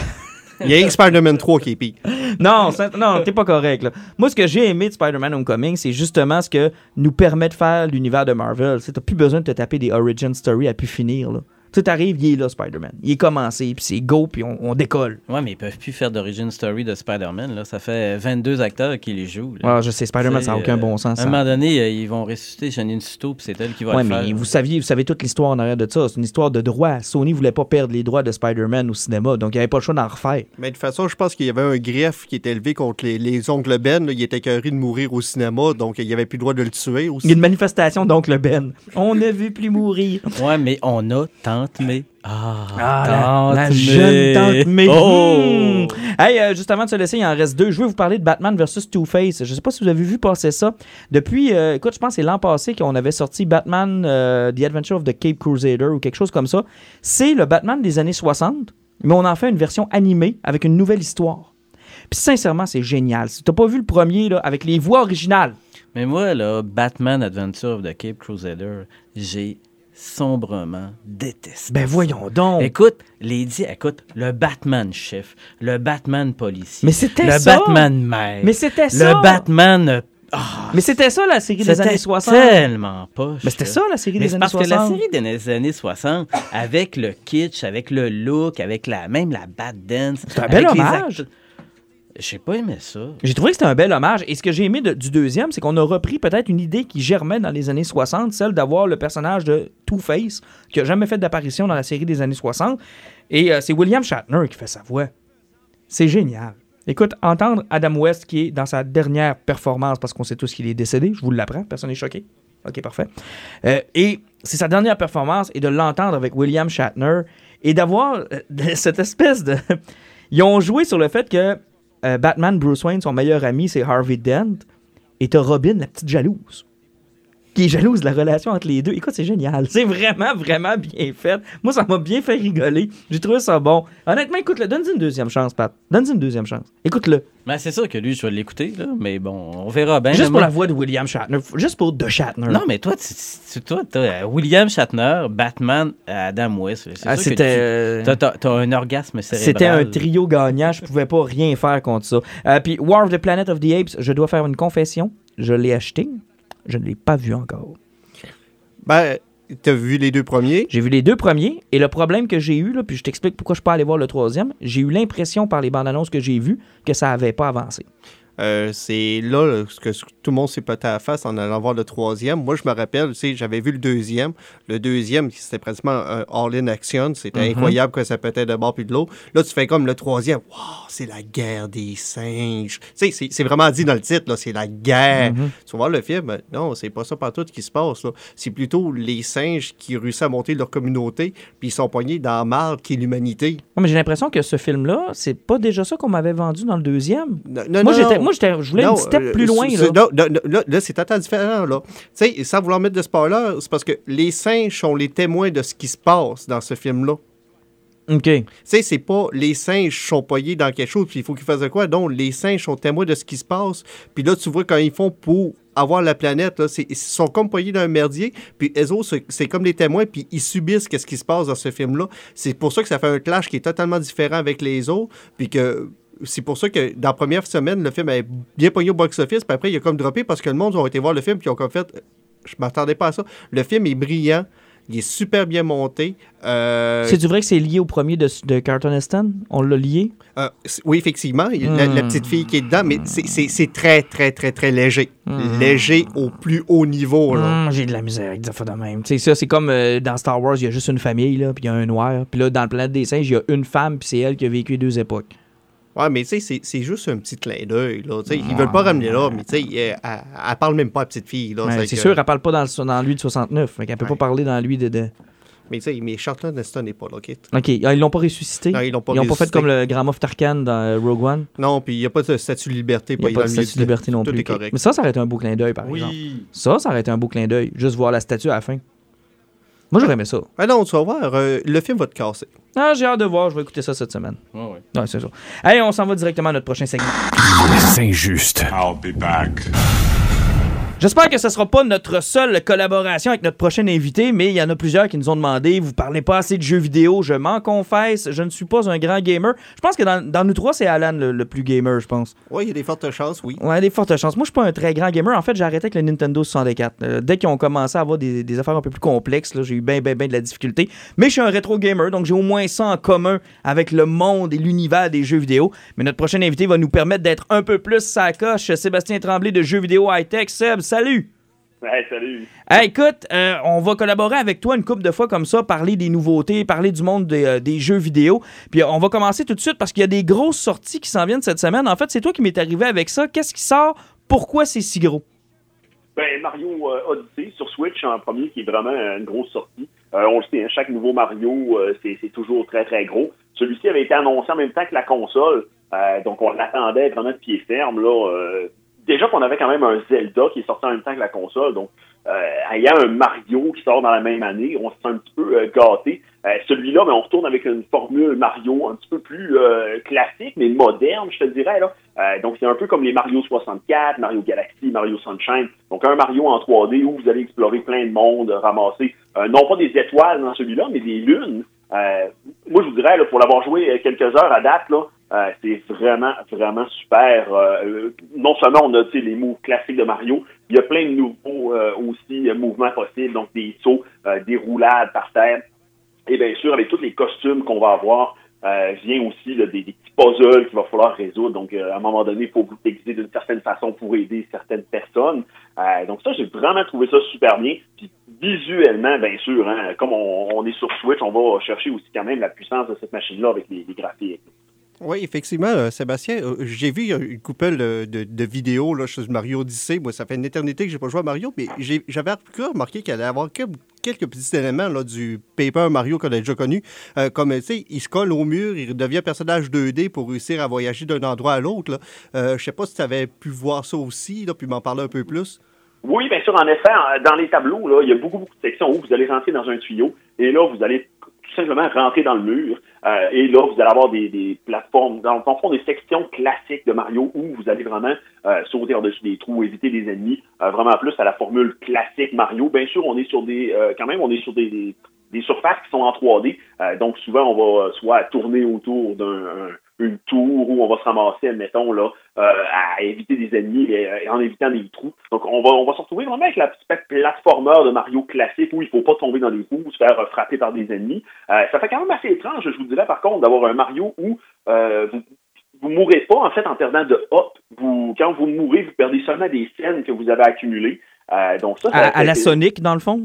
Il y a Spider-Man 3 qui est pire. Non, non, t'es pas correct. Là. Moi, ce que j'ai aimé de Spider-Man Homecoming, c'est justement ce que nous permet de faire l'univers de Marvel. T'as plus besoin de te taper des origin story à pu finir. Là. Tu sais, t'arrives, il est là, Spider-Man. Il est commencé, puis c'est go, puis on, on décolle. Ouais, mais ils peuvent plus faire d'origin story de Spider-Man. Là. Ça fait 22 acteurs qui les jouent. là. Ah, je sais, Spider-Man, ça n'a aucun euh, bon sens. À ça. un moment donné, euh, ils vont ressusciter Janine Suto, puis c'est elle qui va Ouais, le mais faire. vous saviez, vous savez toute l'histoire en arrière de ça. C'est une histoire de droit. Sony voulait pas perdre les droits de Spider-Man au cinéma, donc il n'y avait pas le choix d'en refaire. Mais de toute façon, je pense qu'il y avait un greffe qui était élevé contre les, les oncles Ben. là. Il était écœuré de mourir au cinéma, donc il n'y avait plus le droit de le tuer aussi. Il y a une manifestation d'Oncle Ben. On ne veut plus mourir. Ouais, mais on a Tante May. Ah, Ah, la, Tante la May. jeune tante May. Oh! Hmm. Hey, euh, juste avant de se laisser, il en reste deux. Je veux vous parler de Batman versus Two-Face. Je sais pas si vous avez vu passer ça. Depuis, euh, écoute, je pense que c'est l'an passé qu'on avait sorti Batman euh, The Adventure of the Cape Crusader ou quelque chose comme ça. C'est le Batman des années 60, mais on en fait une version animée avec une nouvelle histoire. Puis sincèrement, c'est génial. Si t'as pas vu le premier là, avec les voix originales, Mais moi, là, Batman Adventure of the Cape Crusader, j'ai sombrement détesté. ben voyons donc. Écoute, dix, écoute, le Batman chef, le Batman policier, Mais c'était le ça. Batman maire, Mais c'était ça. le Batman. euh, ah, Mais c'était ça la série des c'était années 60. tellement pas. Mais c'était ça la série Mais des c'est années parce 60. que la série des années 60, avec le kitsch, avec le look, avec la même la bad dance. C'est un bel avec les hommage. act- J'ai pas aimé ça. J'ai trouvé que c'était un bel hommage. Et ce que j'ai aimé du deuxième, c'est qu'on a repris peut-être une idée qui germait dans les années 60, celle d'avoir le personnage de Two-Face, qui a jamais fait d'apparition dans la série des années 60. Et euh, c'est William Shatner qui fait sa voix. C'est génial. Écoute, entendre Adam West qui est dans sa dernière performance, parce qu'on sait tous qu'il est décédé, je vous l'apprends, personne n'est choqué. Ok, parfait. Euh, et c'est sa dernière performance, et de l'entendre avec William Shatner, et d'avoir euh, cette espèce de... Ils ont joué sur le fait que euh, Batman, Bruce Wayne, son meilleur ami, c'est Harvey Dent, et t'as Robin, la petite jalouse, qui est jalouse de la relation entre les deux. Écoute, c'est génial. C'est vraiment, vraiment bien fait. Moi, ça m'a bien fait rigoler. J'ai trouvé ça bon. Honnêtement, écoute-le. Donne-y une deuxième chance, Pat. Donne-y une deuxième chance. Écoute-le. Mais c'est sûr que lui, je vais l'écouter, là, mais bon, on verra bien. Juste pour la voix de William Shatner. Juste pour The Shatner. Non, mais toi, tu, tu- toi, euh, William Shatner, Batman, Adam West. Ah, c'était... tu- euh, t'as un orgasme cérébral. C'était un trio gagnant, je pouvais pas rien faire contre ça. Euh, puis War of the Planet of the Apes, je dois faire une confession. Je l'ai acheté, je ne l'ai pas vu encore. Ben, t'as vu les deux premiers? J'ai vu les deux premiers, et le problème que j'ai eu, là, puis je t'explique pourquoi je peux pas aller voir le troisième, j'ai eu l'impression par les bandes annonces que j'ai vues que ça avait pas avancé. Euh, c'est là que tout le monde s'est pété à la face en allant voir le troisième. Moi, je me rappelle, tu sais, j'avais vu le deuxième. Le deuxième, c'était pratiquement un all-in action. C'était Mhm. incroyable que ça pétait de bord puis de l'autre. Là, tu fais comme le troisième. Wow, c'est la guerre des singes. Tu sais, c'est- vraiment dit dans le titre, c'est la guerre. Mhm. Tu vas voir le film, ben, non, c'est pas ça partout qui se passe. C'est plutôt les singes qui réussissent à monter leur communauté, puis ils sont poignés dans la marde qui est l'humanité. Mais j'ai l'impression que ce film-là, c'est pas déjà ça qu'on m'avait vendu dans le deuxième. Non, non, moi, j'étais, non. Moi je voulais Non, une step euh, plus loin. Là. non, non, non, là, là, c'est totalement différent. Là. Sans vouloir mettre de spoiler, c'est parce que les singes sont les témoins de ce qui se passe dans ce film-là. OK. Tu sais, c'est pas les singes sont poignés dans quelque chose, puis il faut qu'ils fassent de quoi? Non, les singes sont témoins de ce qui se passe. Puis là, tu vois, quand ils font pour avoir la planète, là, c'est- ils sont comme poignés dans un merdier, puis eux autres, c'est- c'est comme des témoins, puis ils subissent ce qui se passe dans ce film-là. C'est pour ça que ça fait un clash qui est totalement différent avec les autres, puis que c'est pour ça que dans la première semaine, le film est bien pogné au box-office, puis après, il a comme droppé parce que le monde a été voir le film, puis ils ont comme fait... Je m'attendais pas à ça. Le film est brillant, il est super bien monté. Euh, C'est du vrai que c'est lié au premier de, de Carlton Heston? On l'a lié? euh, oui, effectivement, il y a la, la Hmm. petite fille qui est dedans, mais c'est- très, très, très, très léger. Hmm. Léger au plus haut niveau. Hum, j'ai de la misère avec des affaires de même. Tu sais, ça, c'est comme euh, dans Star Wars, il y a juste une famille, là, puis il y a un noir. Puis là, dans le planète des singes, il y a une femme, puis c'est elle qui a vécu deux époques. Ouais, mais tu sais, c'est- c'est juste un petit clin d'œil. là. Tu sais, Ils veulent pas ramener là, mais tu sais, elle, elle, elle parle même pas à la petite fille. là. Ouais, C'est que- sûr, elle parle pas dans, le- dans lui de 69. Fait qu'elle peut Ouais. pas parler dans lui de. de... Mais tu sais, mais Charlton Heston n'est pas là, OK? OK. Ah, Ils l'ont pas ressuscité? Non, ils l'ont pas Ils n'ont pas fait comme le Grand Moff Tarkan dans euh, Rogue One? Non, puis il n'y a pas de statut de liberté. Il n'y a pour pas de statut de liberté non tout plus. est correct. Mais ça, ça aurait été un beau clin d'œil, par exemple. Ça, ça aurait été un beau clin d'œil. Juste voir la statue à la fin. Moi, j'aurais aimé ça. Ah non, tu vas voir, euh, le film va te casser. Ah, j'ai hâte de voir. Je vais écouter ça cette semaine. Ouais, ouais. Ouais, c'est ça. Allez, on s'en va directement à notre prochain segment. C'est injuste. I'll be back. J'espère que ce ne sera pas notre seule collaboration avec notre prochain invité, mais il y en a plusieurs qui nous ont demandé vous parlez pas assez de jeux vidéo, je m'en confesse, je ne suis pas un grand gamer. Je pense que dans, dans nous trois, c'est Alan le, le plus gamer, je pense. Oui, il y a des fortes chances, oui. Ouais, des fortes chances. Moi, je suis pas un très grand gamer. En fait, j'ai arrêté avec le Nintendo 64. Euh, dès qu'ils ont commencé à avoir des, des affaires un peu plus complexes, j'ai eu bien, bien, bien de la difficulté. Mais je suis un rétro gamer, donc j'ai au moins ça en commun avec le monde et l'univers des jeux vidéo. Mais notre prochain invité va nous permettre d'être un peu plus sa coche. Sébastien Tremblay de Jeux vidéo high-tech. Seb, salut! Hey, salut. Hey, écoute, euh, on va collaborer avec toi une couple de fois comme ça, parler des nouveautés, parler du monde des, euh, des jeux vidéo. Puis euh, on va commencer tout de suite parce qu'il y a des grosses sorties qui s'en viennent cette semaine. En fait, c'est toi qui m'es arrivé avec ça. Qu'est-ce qui sort? Pourquoi c'est si gros? Ben, Mario Odyssey sur Switch en premier, qui est vraiment une grosse sortie. On le sait, hein, chaque nouveau Mario, c'est toujours très, très gros. Celui-ci avait été annoncé en même temps que la console, donc on l'attendait vraiment de pied ferme. Là, déjà qu'on avait quand même un Zelda qui est sorti en même temps que la console, donc euh, ayant un Mario qui sort dans la même année, on se sent un petit peu euh, gâté. Euh, Celui-là, ben, on retourne avec une formule Mario un petit peu plus euh, classique, mais moderne, je te dirais. Là. Euh, donc, c'est un peu comme les Mario 64, Mario Galaxy, Mario Sunshine. Donc, un Mario en 3D où vous allez explorer plein de monde, ramasser, euh, non pas des étoiles dans celui-là, mais des lunes. Moi, je vous dirais, là, pour l'avoir joué quelques heures à date, là, euh, c'est vraiment, vraiment super. Euh, euh, non seulement on a les moves classiques de Mario, il y a plein de nouveaux aussi mouvements possibles, donc des sauts, des roulades par terre. Et bien sûr, avec tous les costumes qu'on va avoir, vient aussi des, petits puzzles qu'il va falloir résoudre. Donc, à un moment donné, il faut vous d'une certaine façon pour aider certaines personnes. Donc ça, j'ai vraiment trouvé ça super bien. Puis visuellement, bien sûr, hein, comme on, on est sur Switch, on va chercher aussi quand même la puissance de cette machine-là avec les, les graphiques. Oui, effectivement, euh, Sébastien, euh, j'ai vu une couple euh, de, de vidéos là, sur Mario Odyssey. Moi, ça fait une éternité que j'ai pas joué à Mario, mais j'avais remarqué qu'il allait y avoir que- quelques petits éléments là, du Paper Mario qu'on a déjà connu. Euh, comme, tu sais, il se colle au mur, il devient personnage 2D pour réussir à voyager d'un endroit à l'autre. Euh, je sais pas si tu avais pu voir ça aussi, puis m'en parler un peu plus. Oui, bien sûr, en effet, dans les tableaux, là, il y a beaucoup, beaucoup de sections où vous allez rentrer dans un tuyau et là, vous allez simplement rentrer dans le mur euh, et là, vous allez avoir des, des plateformes, dans le fond, des sections classiques de Mario où vous allez vraiment euh, sauter par-dessus des trous, éviter des ennemis, euh, vraiment plus à la formule classique Mario. Bien sûr, on est sur des, euh, quand même, on est sur des, des, des surfaces qui sont en 3D, euh, donc souvent, on va soit tourner autour d'un un- une tour où on va se ramasser, admettons, là, euh, à éviter des ennemis et, et en évitant des trous. Donc, on va, on va se retrouver vraiment avec la petite plateformeur de Mario classique où il faut pas tomber dans des trous ou se faire euh, frapper par des ennemis. Euh, ça fait quand même assez étrange, je vous dirais, par contre, d'avoir un Mario où euh, vous vous mourrez pas, en fait, en perdant de hop. Vous, quand vous mourrez, vous perdez seulement des scènes que vous avez accumulées. Euh, donc ça, ça À, à la Sonic, dans le fond?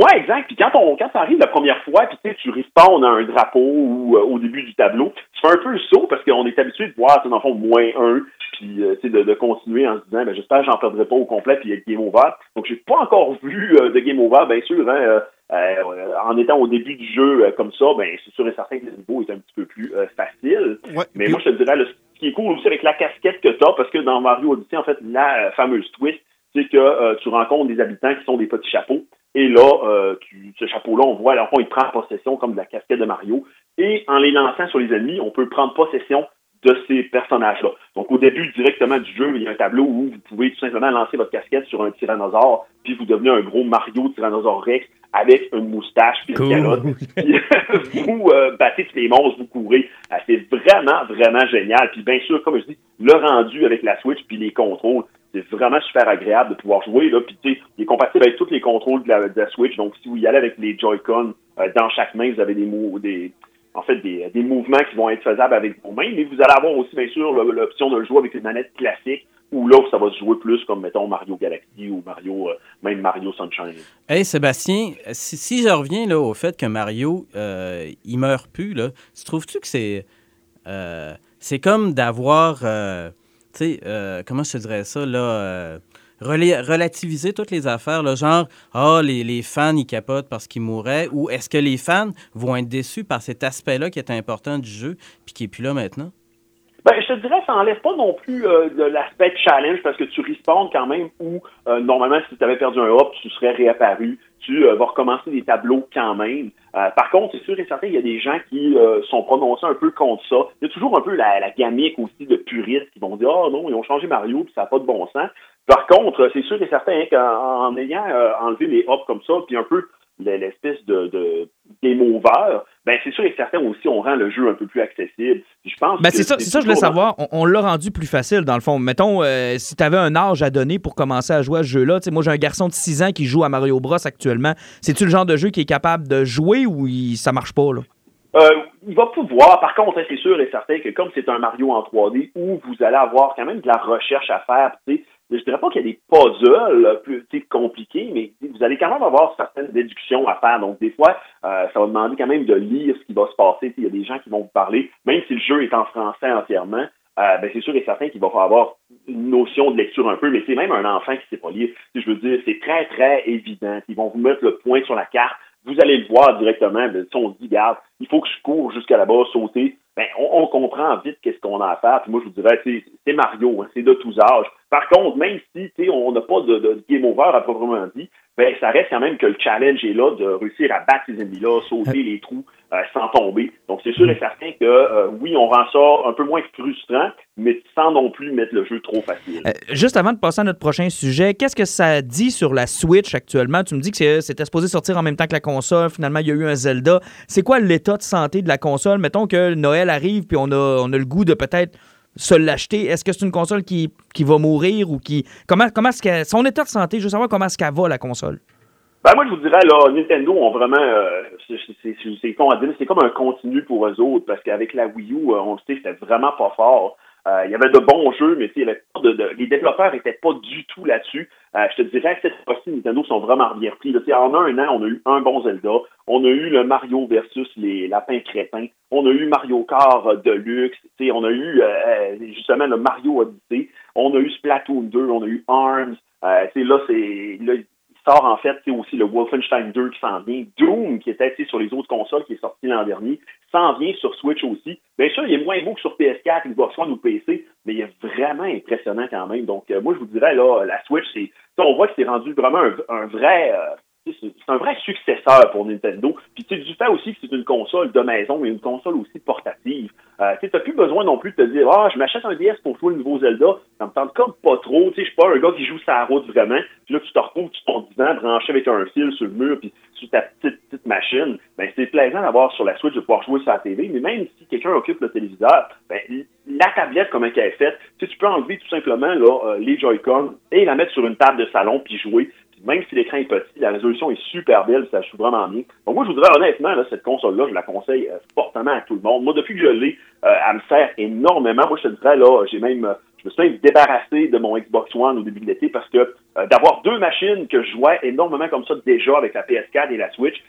Ouais, exact. Puis quand on quand ça arrive la première fois, puis tu sais, tu respawns un drapeau ou euh, au début du tableau, tu fais un peu le saut parce qu'on est habitué de voir, dans le fond, moins un, puis euh, tu sais, de, de continuer en se disant, ben, j'espère que j'en perdrai pas au complet, puis il y a game over. Donc j'ai pas encore vu euh, de game over, bien sûr, hein, euh, en étant au début du jeu comme ça, ben c'est sûr et certain que le niveau est un petit peu plus facile. Ouais, Mais puis- moi, je te dirais, le- ce qui est cool aussi avec la casquette que tu as, parce que dans Mario Odyssey, en fait, la fameuse twist, c'est que tu rencontres des habitants qui sont des petits chapeaux. Et là, euh, tu, ce chapeau-là, on voit, alors, il prend possession comme de la casquette de Mario. Et en les lançant sur les ennemis, on peut prendre possession de ces personnages-là. Donc, au début directement du jeu, il y a un tableau où vous pouvez tout simplement lancer votre casquette sur un tyrannosaure, puis vous devenez un gros Mario Tyrannosaure Rex avec une moustache puis une calotte. Puis, vous euh, battez tous les monstres, vous courez. Euh, c'est vraiment, vraiment génial. Puis bien sûr, comme je dis, le rendu avec la Switch puis les contrôles, c'est vraiment super agréable de pouvoir jouer. Là. Puis il est compatible avec tous les contrôles de la, Switch. Donc, si vous y allez avec les Joy-Con euh, dans chaque main, vous avez des des en fait des, des mouvements qui vont être faisables avec vos mains, mais vous allez avoir aussi, bien sûr, l'option de le jouer avec une manette classique, ou là, ça va se jouer plus comme, mettons, Mario Galaxy ou Mario, euh, même Mario Sunshine. Hey Sébastien, si, si je reviens là, au fait que Mario, euh, il meurt plus, là, tu trouves-tu que c'est. euh, c'est comme d'avoir. Tu sais, euh, comment je te dirais ça, là. euh, relativiser toutes les affaires, le genre, ah, les, les, fans, ils capotent parce qu'ils mourraient, ou est-ce que les fans vont être déçus par cet aspect-là qui est important du jeu, puis qui est plus là maintenant? Ben, je te dirais, ça n'enlève pas non plus euh, de l'aspect challenge parce que tu respawns quand même où, euh, normalement, si tu avais perdu un hop, tu serais réapparu. Tu euh, vas recommencer des tableaux quand même. par contre, c'est sûr et certain, il y a des gens qui sont prononcés un peu contre ça. Il y a toujours un peu la, la gamique aussi de puristes qui vont dire « Ah oh, non, ils ont changé Mario, puis ça n'a pas de bon sens. » Par contre, c'est sûr et certain qu'en ayant enlevé les hops comme ça, puis un peu l'espèce de, de over, ben c'est sûr et certain aussi, on rend le jeu un peu plus accessible. Je pense ben c'est ça, c'est ça, je voulais savoir. On, l'a rendu plus facile, dans le fond. Mettons, euh, si tu avais un âge à donner pour commencer à jouer à ce jeu-là, moi j'ai un garçon de 6 ans qui joue à Mario Bros actuellement. C'est-tu le genre de jeu qui est capable de jouer ou il, ça marche pas, là? Euh, il va pouvoir, par contre, hein, c'est sûr et certain que comme c'est un Mario en 3D où vous allez avoir quand même de la recherche à faire, tu sais, je dirais pas qu'il y a des puzzles plus compliqués, mais vous allez quand même avoir certaines déductions à faire. Donc, des fois, euh, ça va demander quand même de lire ce qui va se passer. Il y a des gens qui vont vous parler, même si le jeu est en français entièrement, euh, ben, c'est sûr et certain qu'il va avoir une notion de lecture un peu, mais c'est même un enfant qui ne sait pas lire. Je veux dire, c'est très, très évident. Ils vont vous mettre le point sur la carte. Vous allez le voir directement. Ben, si on se dit, regarde, il faut que je cours jusqu'à là-bas, sauter. Ben, on, comprend vite qu'est-ce qu'on a à faire. Puis moi, je vous dirais, c'est Mario, hein, c'est de tous âges. Par contre, même si on n'a pas de, de, game over à proprement dit, ben, ça reste quand même que le challenge est là de réussir à battre ces ennemis-là, sauter les trous euh, sans tomber. Donc, c'est sûr et certain que euh, oui, on rend ça un peu moins frustrant, mais sans non plus mettre le jeu trop facile. Euh, juste avant de passer à notre prochain sujet, qu'est-ce que ça dit sur la Switch actuellement? Tu me dis que c'était supposé sortir en même temps que la console. Finalement, il y a eu un Zelda. C'est quoi l'état de santé de la console? Mettons que Noël arrive puis on a, on a le goût de peut-être se l'acheter? Est-ce que c'est une console qui, qui va mourir ou qui. Comment, comment est-ce que. Son état de santé, je veux savoir comment est-ce qu'elle va, la console. Ben moi, je vous dirais, là, Nintendo ont vraiment, euh, c'est comme un continu pour eux autres, parce qu'avec la Wii U, euh, on le sait, c'était vraiment pas fort. Euh, il y avait de bons jeux, mais il y avait pas de, les développeurs étaient pas du tout là-dessus. Euh, je te dirais, cette fois-ci, Nintendo sont vraiment bien repris. En un an, on a eu un bon Zelda. On a eu le Mario versus les lapins crétins. On a eu Mario Kart euh, Deluxe. On a eu justement le Mario Odyssey. On a eu Splatoon 2. On a eu ARMS. là, c'est sort en fait aussi le Wolfenstein 2 qui s'en vient, Doom qui était sur les autres consoles qui est sorti l'an dernier, s'en vient sur Switch aussi. Bien sûr, il est moins beau que sur PS4, Xbox One ou PC, mais il est vraiment impressionnant quand même. Donc euh, moi je vous dirais là, la Switch, c'est on voit que c'est rendu vraiment un, vrai euh, c'est un vrai successeur pour Nintendo. Puis tu du fait aussi que c'est une console de maison, mais une console aussi portative. Euh, tu n'as plus besoin non plus de te dire Ah, je m'achète un DS pour jouer le nouveau Zelda. Ça me tente comme pas trop. Je suis pas un gars qui joue sa route vraiment. Puis là, tu te retrouves sur ton divan branché avec un fil sur le mur puis sur ta petite, petite machine. Ben, c'est plaisant d'avoir sur la Switch de pouvoir jouer sur la TV. Mais même si quelqu'un occupe le téléviseur, ben, la tablette, comme elle est faite, tu peux enlever tout simplement euh, les Joy-Con et la mettre sur une table de salon puis jouer même si l'écran est petit, la résolution est super belle, ça joue vraiment bien. Donc moi, je vous dirais honnêtement, cette console-là, je la conseille euh, fortement à tout le monde. Moi, depuis que je l'ai, euh, elle me sert énormément. Moi, je te dirais, là, j'ai même, euh, je me suis même débarrassé de mon Xbox One au début de l'été parce que d'avoir deux machines que je jouais énormément comme ça déjà avec la PS4 et la Switch,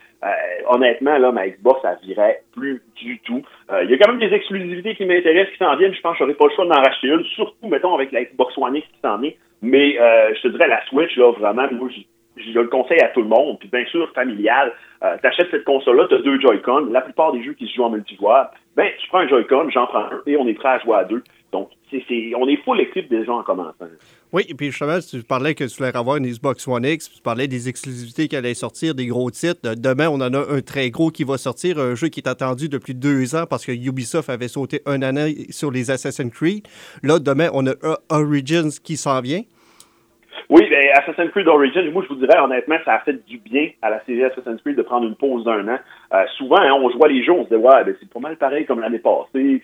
honnêtement, là, ma Xbox, ça virait plus du tout. Il y a quand même des exclusivités qui m'intéressent, qui s'en viennent. Je pense que j'aurais pas le choix d'en racheter une, surtout, mettons, avec la Xbox One X qui s'en vient. Mais euh, je te dirais, la Switch, là, vraiment, moi, je, le conseille à tout le monde. Puis bien sûr, familial, euh, tu achètes cette console-là, tu as deux Joy-Con. La plupart des jeux qui se jouent en multijoueur, ben, tu prends un Joy-Con, j'en prends un, et on est prêt à jouer à deux. Donc, c'est, on est full équipe déjà en commençant. Oui, et puis justement, tu parlais que tu voulais avoir une Xbox One X, tu parlais des exclusivités qui allaient sortir, des gros titres. Demain, on en a un très gros qui va sortir, un jeu qui est attendu depuis deux ans parce que Ubisoft avait sauté un année sur les Assassin's Creed. Là, demain, on a Origins qui s'en vient. Oui, ben, Assassin's Creed Origins, moi, je vous dirais, honnêtement, ça a fait du bien à la série Assassin's Creed de prendre une pause d'un an. Euh, souvent, hein, on jouait les jeux, on se disait, ouais, ben, c'est pas mal pareil comme l'année passée.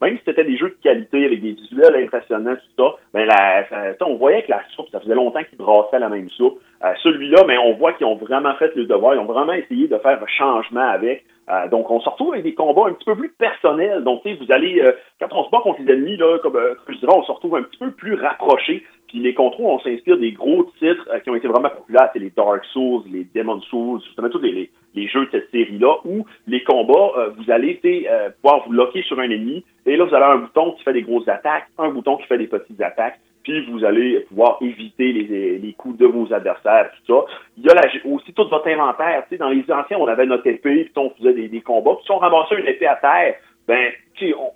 même si c'était des jeux de qualité avec des visuels impressionnants, tout ça, ben, la, on voyait que la soupe, ça faisait longtemps qu'ils brassaient la même soupe. Euh, celui-là, mais ben, on voit qu'ils ont vraiment fait le devoir, ils ont vraiment essayé de faire un changement avec. Euh, donc, on se retrouve avec des combats un petit peu plus personnels. Donc, vous allez, quand on se bat contre les ennemis, là, comme, je dirais, on se retrouve un petit peu plus rapprochés. Puis les contrôles, on s'inspire des gros titres euh, qui ont été vraiment populaires. C'est les Dark Souls, les Demon Souls, justement tous les, les, jeux de cette série-là, où les combats, euh, vous allez euh, pouvoir vous locker sur un ennemi, et là, vous avez un bouton qui fait des grosses attaques, un bouton qui fait des petites attaques. Puis vous allez pouvoir éviter les, les coups de vos adversaires, tout ça. Il y a aussi tout votre inventaire. Dans les anciens, on avait notre épée, puis on faisait des, des combats. Puis si on ramassait une épée à terre, ben, tu sais, on,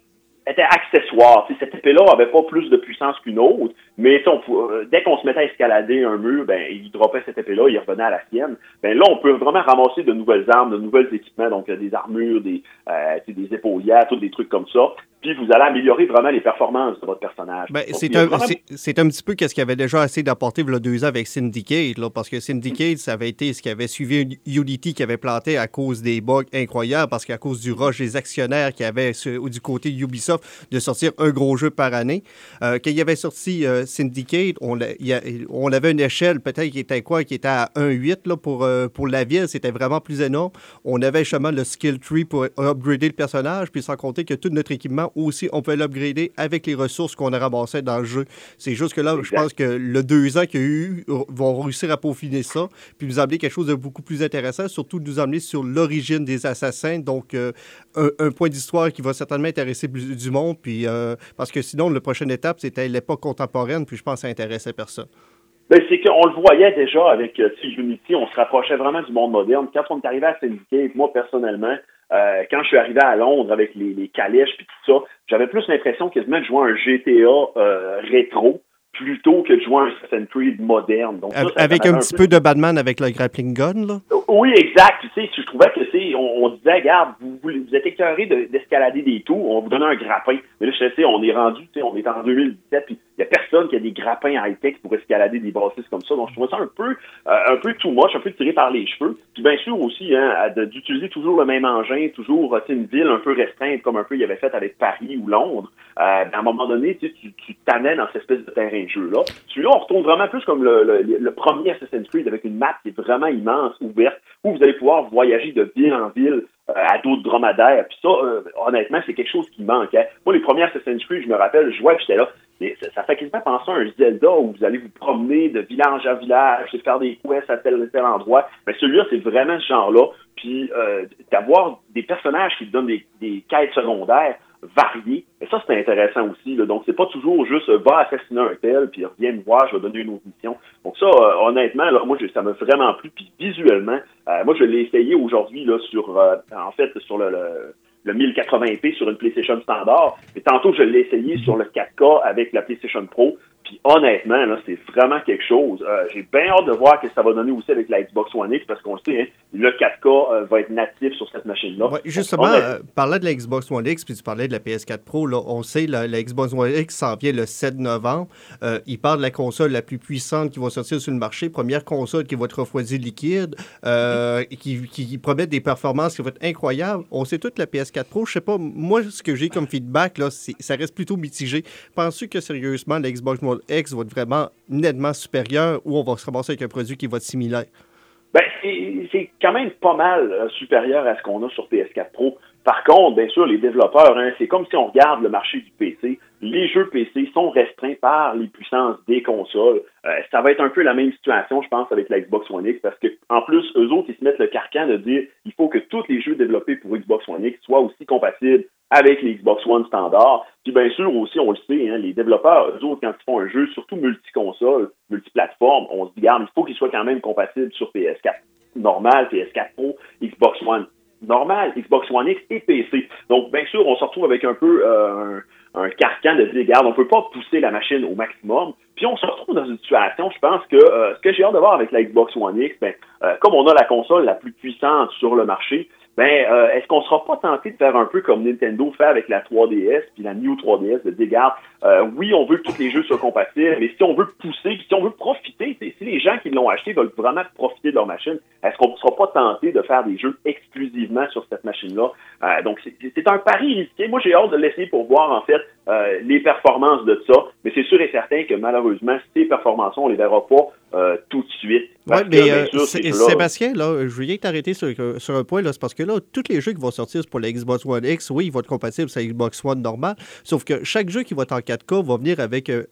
était accessoire. cette épée-là avait pas plus de puissance qu'une autre, mais on, euh, dès qu'on se mettait à escalader un mur, ben, il dropait cette épée-là, il revenait à la sienne. Ben là, on peut vraiment ramasser de nouvelles armes, de nouvelles équipements, donc euh, des armures, des, euh, des épaulières, tous des trucs comme ça puis vous allez améliorer vraiment les performances de votre personnage. Ben, c'est un, un, petit peu ce qu'il avait déjà essayé d'apporter a deux ans avec Syndicate, là, parce que Syndicate, ça avait été ce qui avait suivi Unity qui avait planté à cause des bugs incroyables, parce qu'à cause du rush des actionnaires qui avaient du côté Ubisoft de sortir un gros jeu par année. Euh, quand il y avait sorti euh, Syndicate, on, avait une échelle peut-être qui était quoi, qui était à 1.8 pour, euh, pour la ville, c'était vraiment plus énorme. On avait justement le skill tree pour upgrader le personnage, puis sans compter que tout notre équipement aussi, on peut l'upgrader avec les ressources qu'on a ramassées dans le jeu. C'est juste que là, je pense que le deux ans qu'il y a eu vont réussir à peaufiner ça, puis nous amener quelque chose de beaucoup plus intéressant, surtout nous amener sur l'origine des assassins, donc euh, un, point d'histoire qui va certainement intéresser du monde, puis euh, parce que sinon, la prochaine étape, c'était l'époque contemporaine, puis je pense que ça intéressait personne. Ben, c'est qu'on le voyait déjà avec euh, Unity, on se rapprochait vraiment du monde moderne. Quand on est arrivé à Syndicate, moi personnellement, euh, quand je suis arrivé à Londres avec les, calèches et tout ça, j'avais plus l'impression quasiment de jouer un GTA euh, rétro plutôt que de jouer un Assassin's Creed moderne. Donc, avec un petit peu... de Batman avec le grappling gun, là? Oui, exact. Tu sais, je trouvais que c'est, on, disait, regarde, vous, vous, êtes écœuré d'escalader des tours, on vous donne un grappin. Mais là, je sais, on est rendu, tu sais, on est en 2017, puis il n'y a personne qui a des grappins high-tech pour escalader des bâtisses comme ça. Donc, je trouvais ça un peu, euh, un peu too much, un peu tiré par les cheveux. Puis bien sûr aussi, hein, d'utiliser toujours le même engin, toujours une ville un peu restreinte, comme un peu il y avait fait avec Paris ou Londres. Euh, à un moment donné, tu, tu t'amènes dans cette espèce de terrain de jeu-là. Celui-là, on retourne vraiment plus comme le, premier Assassin's Creed avec une map qui est vraiment immense, ouverte, où vous allez pouvoir voyager de ville en ville euh, à d'autres dromadaires. Puis ça, honnêtement, c'est quelque chose qui manque. Hein. Moi, les premiers Assassin's Creed, je me rappelle, je jouais, j'étais là, ça, fait quasiment penser à un Zelda où vous allez vous promener de village à village faire des quests à tel tel endroit. Mais celui-là, c'est vraiment ce genre-là. Puis euh, d'avoir des personnages qui donnent des, des quêtes secondaires variées, et ça, c'est intéressant aussi. Là. Donc, c'est pas toujours juste euh, va assassiner un tel, puis reviens me voir, je vais donner une autre mission. Donc ça, euh, honnêtement, là, moi, ça m'a vraiment plu. Puis visuellement, moi, je l'ai essayé aujourd'hui là sur, en fait, sur le le 1080p sur une PlayStation standard. Et tantôt, je l'ai essayé sur le 4K avec la PlayStation Pro. Puis honnêtement, là, c'est vraiment quelque chose. Euh, j'ai bien hâte de voir ce que ça va donner aussi avec la Xbox One X parce qu'on sait, hein, le 4K euh, va être natif sur cette machine-là. justement, euh, parler de la Xbox One X, puis tu parlais de la PS4 Pro, là, on sait la, la Xbox One X s'en vient le 7 novembre. il parle de la console la plus puissante qui va sortir sur le marché, première console qui va être refroidie liquide, qui, qui, promet des performances qui vont être incroyables. On sait toute la PS4 Pro. Je sais pas, moi, ce que j'ai comme feedback, là, ça reste plutôt mitigé. Penses-tu que sérieusement, la Xbox One X va être vraiment nettement supérieur ou on va se ramasser avec un produit qui va être similaire? Ben, c'est quand même pas mal euh, supérieur à ce qu'on a sur PS4 Pro. Par contre, bien sûr, les développeurs, hein, c'est comme si on regarde le marché du PC. Les jeux PC sont restreints par les puissances des consoles. Euh, ça va être un peu la même situation, je pense, avec la Xbox One X, parce que en plus, eux autres, ils se mettent le carcan de dire il faut que tous les jeux développés pour Xbox One X soient aussi compatibles avec les Xbox One standard. Puis bien sûr aussi, on le sait, hein, les développeurs, eux autres, quand ils font un jeu, surtout multiconsole, multiplateforme, on se dit, garde, il faut qu'il soit quand même compatible sur PS4 normal, PS4 Pro, Xbox One normal, Xbox One X et PC. Donc, bien sûr, on se retrouve avec un peu euh, un, carcan de dire, regarde, on peut pas pousser la machine au maximum. Puis on se retrouve dans une situation, je pense que euh, ce que j'ai hâte de voir avec la Xbox One X, ben, euh, comme on a la console la plus puissante sur le marché, ben, euh, est-ce qu'on sera pas tenté de faire un peu comme Nintendo fait avec la 3DS puis la New 3DS, de regarde, euh, oui, on veut que tous les jeux soient compatibles, mais si on veut pousser, si on veut profiter, si les gens qui l'ont acheté veulent vraiment profiter de leur machine, est-ce qu'on ne sera pas tenté de faire des jeux exclusivement sur cette machine-là? Euh, donc, c'est un pari risqué. Moi, j'ai hâte de l'essayer pour voir, en fait, les performances de ça, mais c'est sûr et certain que malheureusement, ces performances on les verra pas tout de suite. Oui, mais Sébastien, là, je voulais t'arrêter sur, sur un point, là, c'est parce que là, tous les jeux qui vont sortir pour la Xbox One X, oui, ils vont être compatibles sur la Xbox One normale, sauf que chaque jeu qui va être en 4K va venir avec euh,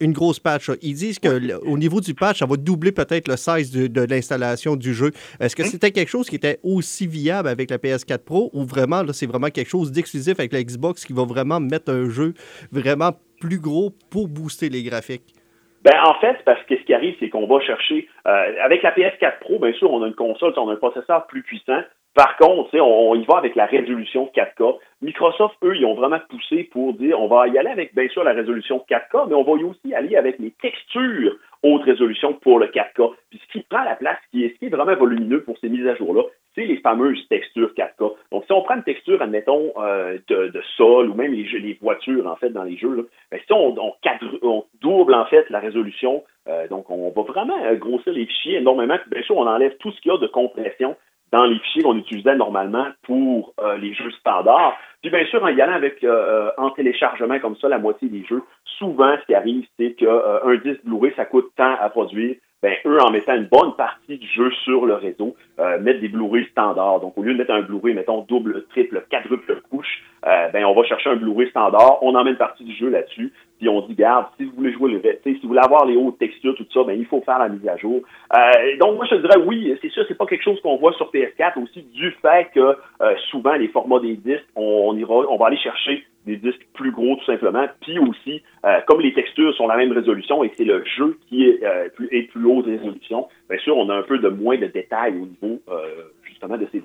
une grosse patch. Ils disent qu'au niveau du patch, ça va doubler peut-être le size de, l'installation du jeu. Est-ce que hein? c'était quelque chose qui était aussi viable avec la PS4 Pro ou vraiment, c'est vraiment quelque chose d'exclusif avec la Xbox qui va vraiment mettre un jeu vraiment plus gros pour booster les graphiques? Ben, en fait, parce que ce qui arrive, c'est qu'on va chercher, euh, avec la PS4 Pro, bien sûr, on a une console, on a un processeur plus puissant. Par contre, on, on y va avec la résolution 4K. Microsoft, eux, ils ont vraiment poussé pour dire on va y aller avec, bien sûr, la résolution 4K, mais on va y aussi aller avec les textures haute résolution pour le 4K. Puis ce qui prend la place, ce qui est, ce qui est vraiment volumineux pour ces mises à jour-là, c'est les fameuses textures 4K. Donc, si on prend une texture, admettons, euh, de, de, sol ou même les, les, voitures, en fait, dans les jeux, là, ben, si on, on, on, double, en fait, la résolution, euh, donc on va vraiment euh, grossir les fichiers énormément. Puis, bien sûr, on enlève tout ce qu'il y a de compression dans les fichiers qu'on utilisait normalement pour euh, les jeux standards. Puis bien sûr, en y allant avec euh, en téléchargement comme ça la moitié des jeux, souvent ce qui arrive, c'est qu'un euh, disque Blu-ray, ça coûte tant à produire. Ben, eux, en mettant une bonne partie du jeu sur le réseau, euh, mettent des Blu-ray standards. Donc, au lieu de mettre un Blu-ray, mettons, double, triple, quadruple couche, euh, ben, on va chercher un Blu-ray standard, on une partie du jeu là-dessus, puis on dit, garde, si vous voulez jouer le si vous voulez avoir les hautes textures, tout ça, ben, il faut faire la mise à jour. Euh, donc, moi, je te dirais, oui, c'est sûr, c'est pas quelque chose qu'on voit sur PS4, aussi du fait que euh, souvent, les formats des disques, on, ira, on va aller chercher des disques plus gros, tout simplement, puis aussi, euh, comme les textures sont la même résolution et c'est le jeu qui est, euh, plus, est plus haute résolution, bien sûr, on a un peu de moins de détails au niveau, euh, justement, de ces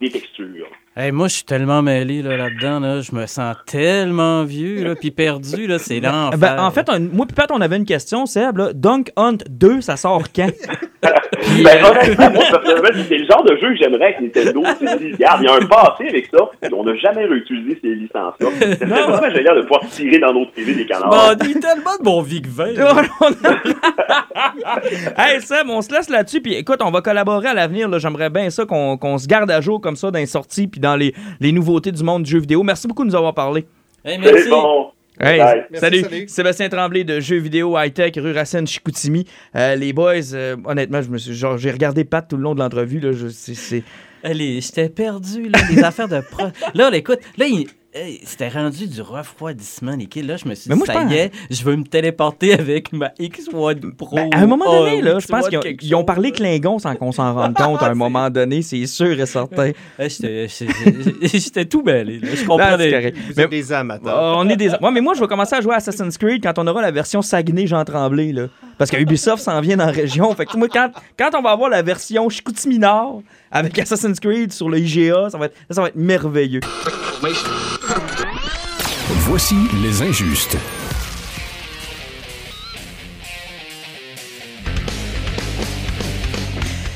des textures. Hey, moi, je suis tellement mêlé là, là-dedans. Là, je me sens tellement vieux là, puis perdu. Là, c'est l'enfer. Ben, en fait, moi et Pat, on avait une question, Seb. Là. Dunk Hunt 2, ça sort quand? puis, ben, honnêtement, moi, c'est le genre de jeu que j'aimerais que Nintendo se dise, regarde, il y a un passé avec ça, on n'a jamais réutilisé ces licences-là. C'est vraiment génial de pouvoir tirer dans notre TV des canards. Bon, dis tellement de bon Vic 20. hey, Seb, on se laisse là-dessus. Puis écoute, on va collaborer à l'avenir. J'aimerais bien ça qu'on qu se garde à jour comme ça dans les sorties puis dans les, les, nouveautés du monde du jeu vidéo. Merci beaucoup de nous avoir parlé. Hey, merci. Bon. Hey, Merci, salut. salut. Sébastien Tremblay de Jeux vidéo high-tech, rue Racine, Chicoutimi. Euh, les boys, euh, honnêtement, je me suis, genre, j'ai regardé Pat tout le long de l'entrevue. Là, je, c'est, c'est... Allez, j'étais perdu, là, les affaires de pro. Là, là, écoute, là, il... Hey, c'était rendu du refroidissement, les. Là, je me suis Mais dit, moi, je ça pense- y est, je veux me téléporter avec ma X1 Pro. Ben, à un moment donné, là, je pense X1 qu'ils ont, ils parlé. Klingon sans qu'on s'en rende compte à un moment donné, c'est sûr et certain. J'étais tout mêlé. Je correct. Vous Mais- êtes des amateurs. Euh, on est des. Ouais, mais moi, je vais commencer à jouer à Assassin's Creed quand on aura la version Saguenay-Jean Tremblay, là. Parce que Ubisoft s'en vient dans la région. Fait que moi, quand, quand on va avoir la version Chicoutimi Nord avec Assassin's Creed sur le IGA, ça va être, ça va être merveilleux. Voici les injustes.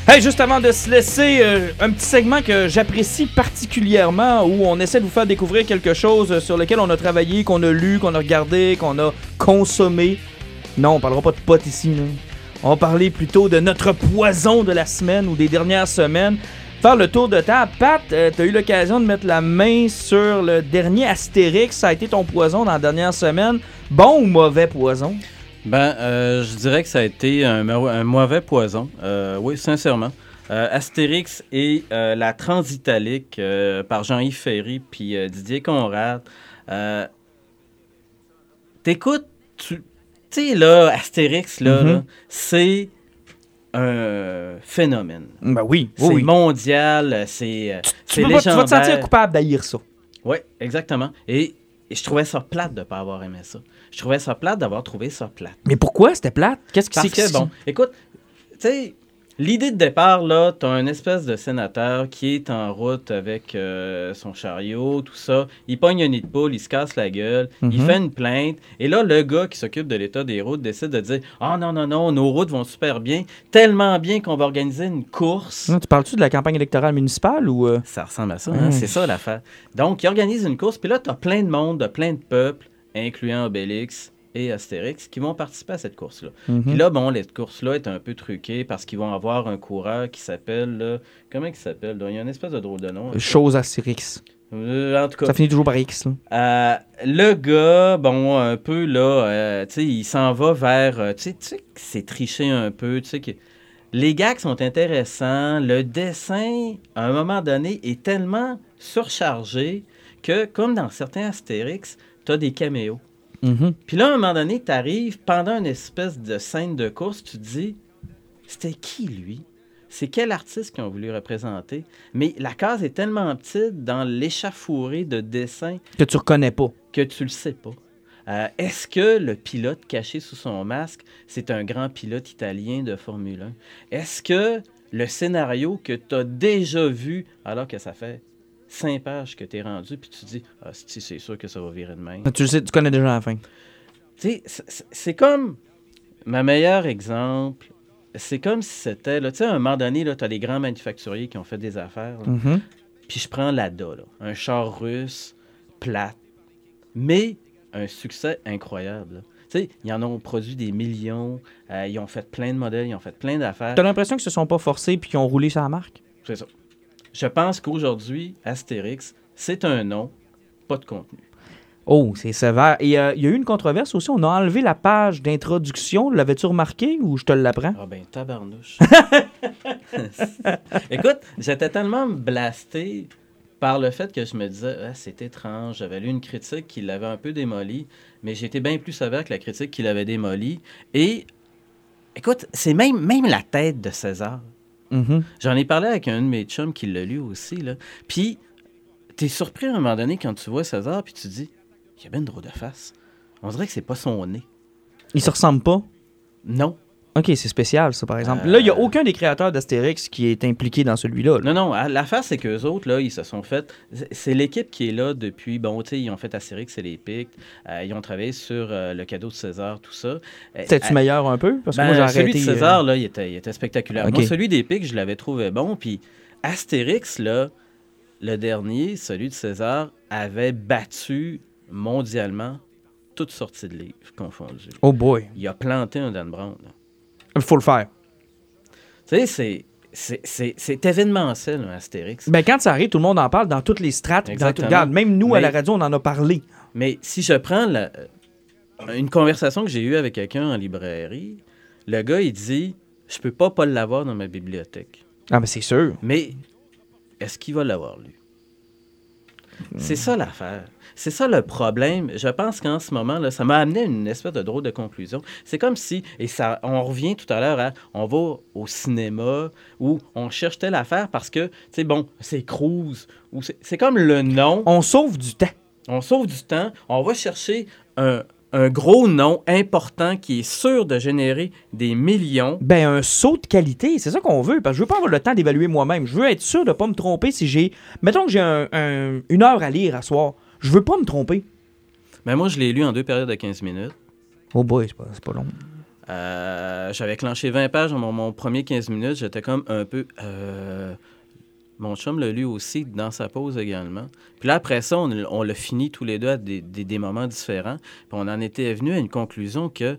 Hey, juste avant de se laisser, euh, un petit segment que j'apprécie particulièrement où on essaie de vous faire découvrir quelque chose sur lequel on a travaillé, qu'on a lu, qu'on a regardé, qu'on a consommé. Non, on parlera pas de pot ici. là. On va parler plutôt de notre poison de la semaine ou des dernières semaines. Faire le tour de table. Pat, euh, t'as eu l'occasion de mettre la main sur le dernier Astérix. Ça a été ton poison dans la dernière semaine. Bon ou mauvais poison? Ben, euh, je dirais que ça a été un, mau- un mauvais poison. Euh, oui, sincèrement. Euh, Astérix et la Transitalique par Jean-Yves Ferry puis Didier Conrad. T'écoutes, tu tu sais, là, Astérix, là, Mhm. là, c'est un phénomène. Ben oui, C'est mondial, c'est euh, Tu, peux pas- tu vas te sentir coupable d'haïr ça. Oui, exactement. Et, et je trouvais ça plate de ne pas avoir aimé ça. Je trouvais ça plate d'avoir trouvé ça plate. Mais pourquoi c'était plate? Qu'est-ce qui c'est que, bon, écoute, tu sais, l'idée de départ, là, t'as un espèce de sénateur qui est en route avec euh, son chariot, tout ça. Il pogne un nid de poule, il se casse la gueule, il Mhm. fait une plainte. Et là, le gars qui s'occupe de l'état des routes décide de dire Ah non, non, non, nos routes vont super bien, tellement bien qu'on va organiser une course. Non, tu parles-tu de la campagne électorale municipale ou. euh? Ça ressemble à ça, hein? C'est ça l'affaire. Donc, il organise une course, puis là, tu as plein de monde, de plein de peuples, incluant Obélix et Astérix, qui vont participer à cette course-là. Mhm. Puis là, bon, cette course-là est un peu truquée parce qu'ils vont avoir un coureur qui s'appelle. là, comment il s'appelle? Il y a une espèce de drôle de nom. Chose Astérix. Euh, en tout cas, Ça finit toujours par X. là. euh, le gars, bon, un peu là, euh, tu sais, il s'en va vers. euh, tu sais, tu sais que c'est triché un peu, tu sais que. Les gags sont intéressants. Le dessin, à un moment donné, est tellement surchargé que, comme dans certains Astérix, tu as des caméos. Mhm. Puis là, à un moment donné, tu arrives pendant une espèce de scène de course, tu te dis c'était qui lui? C'est quel artiste qu'ils ont voulu représenter? Mais la case est tellement petite dans l'échafourée de dessin Que tu reconnais pas. que tu le sais pas. Euh, Est-ce que le pilote caché sous son masque, c'est un grand pilote italien de Formule 1? Est-ce que le scénario que tu as déjà vu, alors que ça fait cinq pages que tu es rendu, puis tu dis, ah, si, c'est sûr que ça va virer de même. Tu le sais, tu connais déjà la fin. Tu sais, c'est- comme ma meilleur exemple. C'est comme si c'était, tu sais, à un moment donné, tu as des grands manufacturiers qui ont fait des affaires. Mhm. Puis je prends l'ADA, là, un char russe, plate, mais un succès incroyable. Tu sais, ils en ont produit des millions, euh, ils ont fait plein de modèles, ils ont fait plein d'affaires. T'as l'impression qu'ils se sont pas forcés puis qu'ils ont roulé sur la marque? C'est ça. Je pense qu'aujourd'hui, Astérix, c'est un nom, pas de contenu. Oh, c'est sévère. Et euh, il y a eu une controverse aussi. On a enlevé la page d'introduction. L'avais-tu remarqué ou je te l'apprends? Ah ben, tabarnouche. Écoute, j'étais tellement blasté par le fait que je me disais, Ah, c'est étrange. J'avais lu une critique qui l'avait un peu démoli, mais j'étais bien plus sévère que la critique qui l'avait démoli. Et écoute, c'est même, même la tête de César. Mhm. J'en ai parlé avec un de mes chums qui l'a lu aussi. Là. Puis, t'es surpris à un moment donné quand tu vois César, puis tu te dis, il y a bien une drôle de face. On dirait que c'est pas son nez. Ils se ressemblent pas? Non. Ok, c'est spécial, ça, par exemple. Euh, Là, il n'y a aucun des créateurs d'Astérix qui est impliqué dans celui-là. là. Non, non, l'affaire, c'est qu'eux autres, là, ils se sont fait. c'est- l'équipe qui est là depuis. Bon, tu sais, ils ont fait Astérix et les Pictes. euh, ils ont travaillé sur euh, le cadeau de César, tout ça. Euh, C'était-tu meilleur un peu? Parce que ben, moi, j'ai celui arrêté. de euh, César, là, il était, il était spectaculaire. Moi, celui des Pictes, je l'avais trouvé bon. Puis Astérix, là, le dernier, celui de César, avait battu mondialement toutes sorties de livres confondues. Oh boy. Il a planté un Dan Brown. là. Il faut le faire. Tu sais, c'est- c'est- événementiel, Astérix. Ben, quand ça arrive, tout le monde en parle dans toutes les strates. Dans tout, regarde, même nous, à Mais- la radio, on en a parlé. Mais si je prends la- euh, une conversation que j'ai eue avec quelqu'un en librairie, le gars, il dit Je peux pas pas l'avoir dans ma bibliothèque. Ah, mais c'est sûr. Mais est-ce qu'il va l'avoir lu C'est ça l'affaire. C'est ça le problème. Je pense qu'en ce moment, là, ça m'a amené à une espèce de drôle de conclusion. C'est comme si, et ça, on revient tout à l'heure à, on va au cinéma où on cherche telle affaire parce que, tu sais, bon, c'est Cruise, ou c'est c'est comme le nom. On sauve du temps. On sauve du temps. On va chercher un, un gros nom important qui est sûr de générer des millions. Ben, un saut de qualité, c'est ça qu'on veut. Parce que je veux pas avoir le temps d'évaluer moi-même. Je veux être sûr de pas me tromper si j'ai. Mettons que j'ai un- un- une heure à lire à soir. Je veux pas me tromper. Mais moi, je l'ai lu en deux périodes de 15 minutes. Oh boy, c'est pas, pas long. Euh, J'avais clenché 20 pages dans mon, mon premier 15 minutes. J'étais comme un peu. euh, Mon chum l'a lu aussi dans sa pause également. Puis là, après ça, on, on l'a fini tous les deux à des, des- des moments différents. Puis on en était venu à une conclusion que,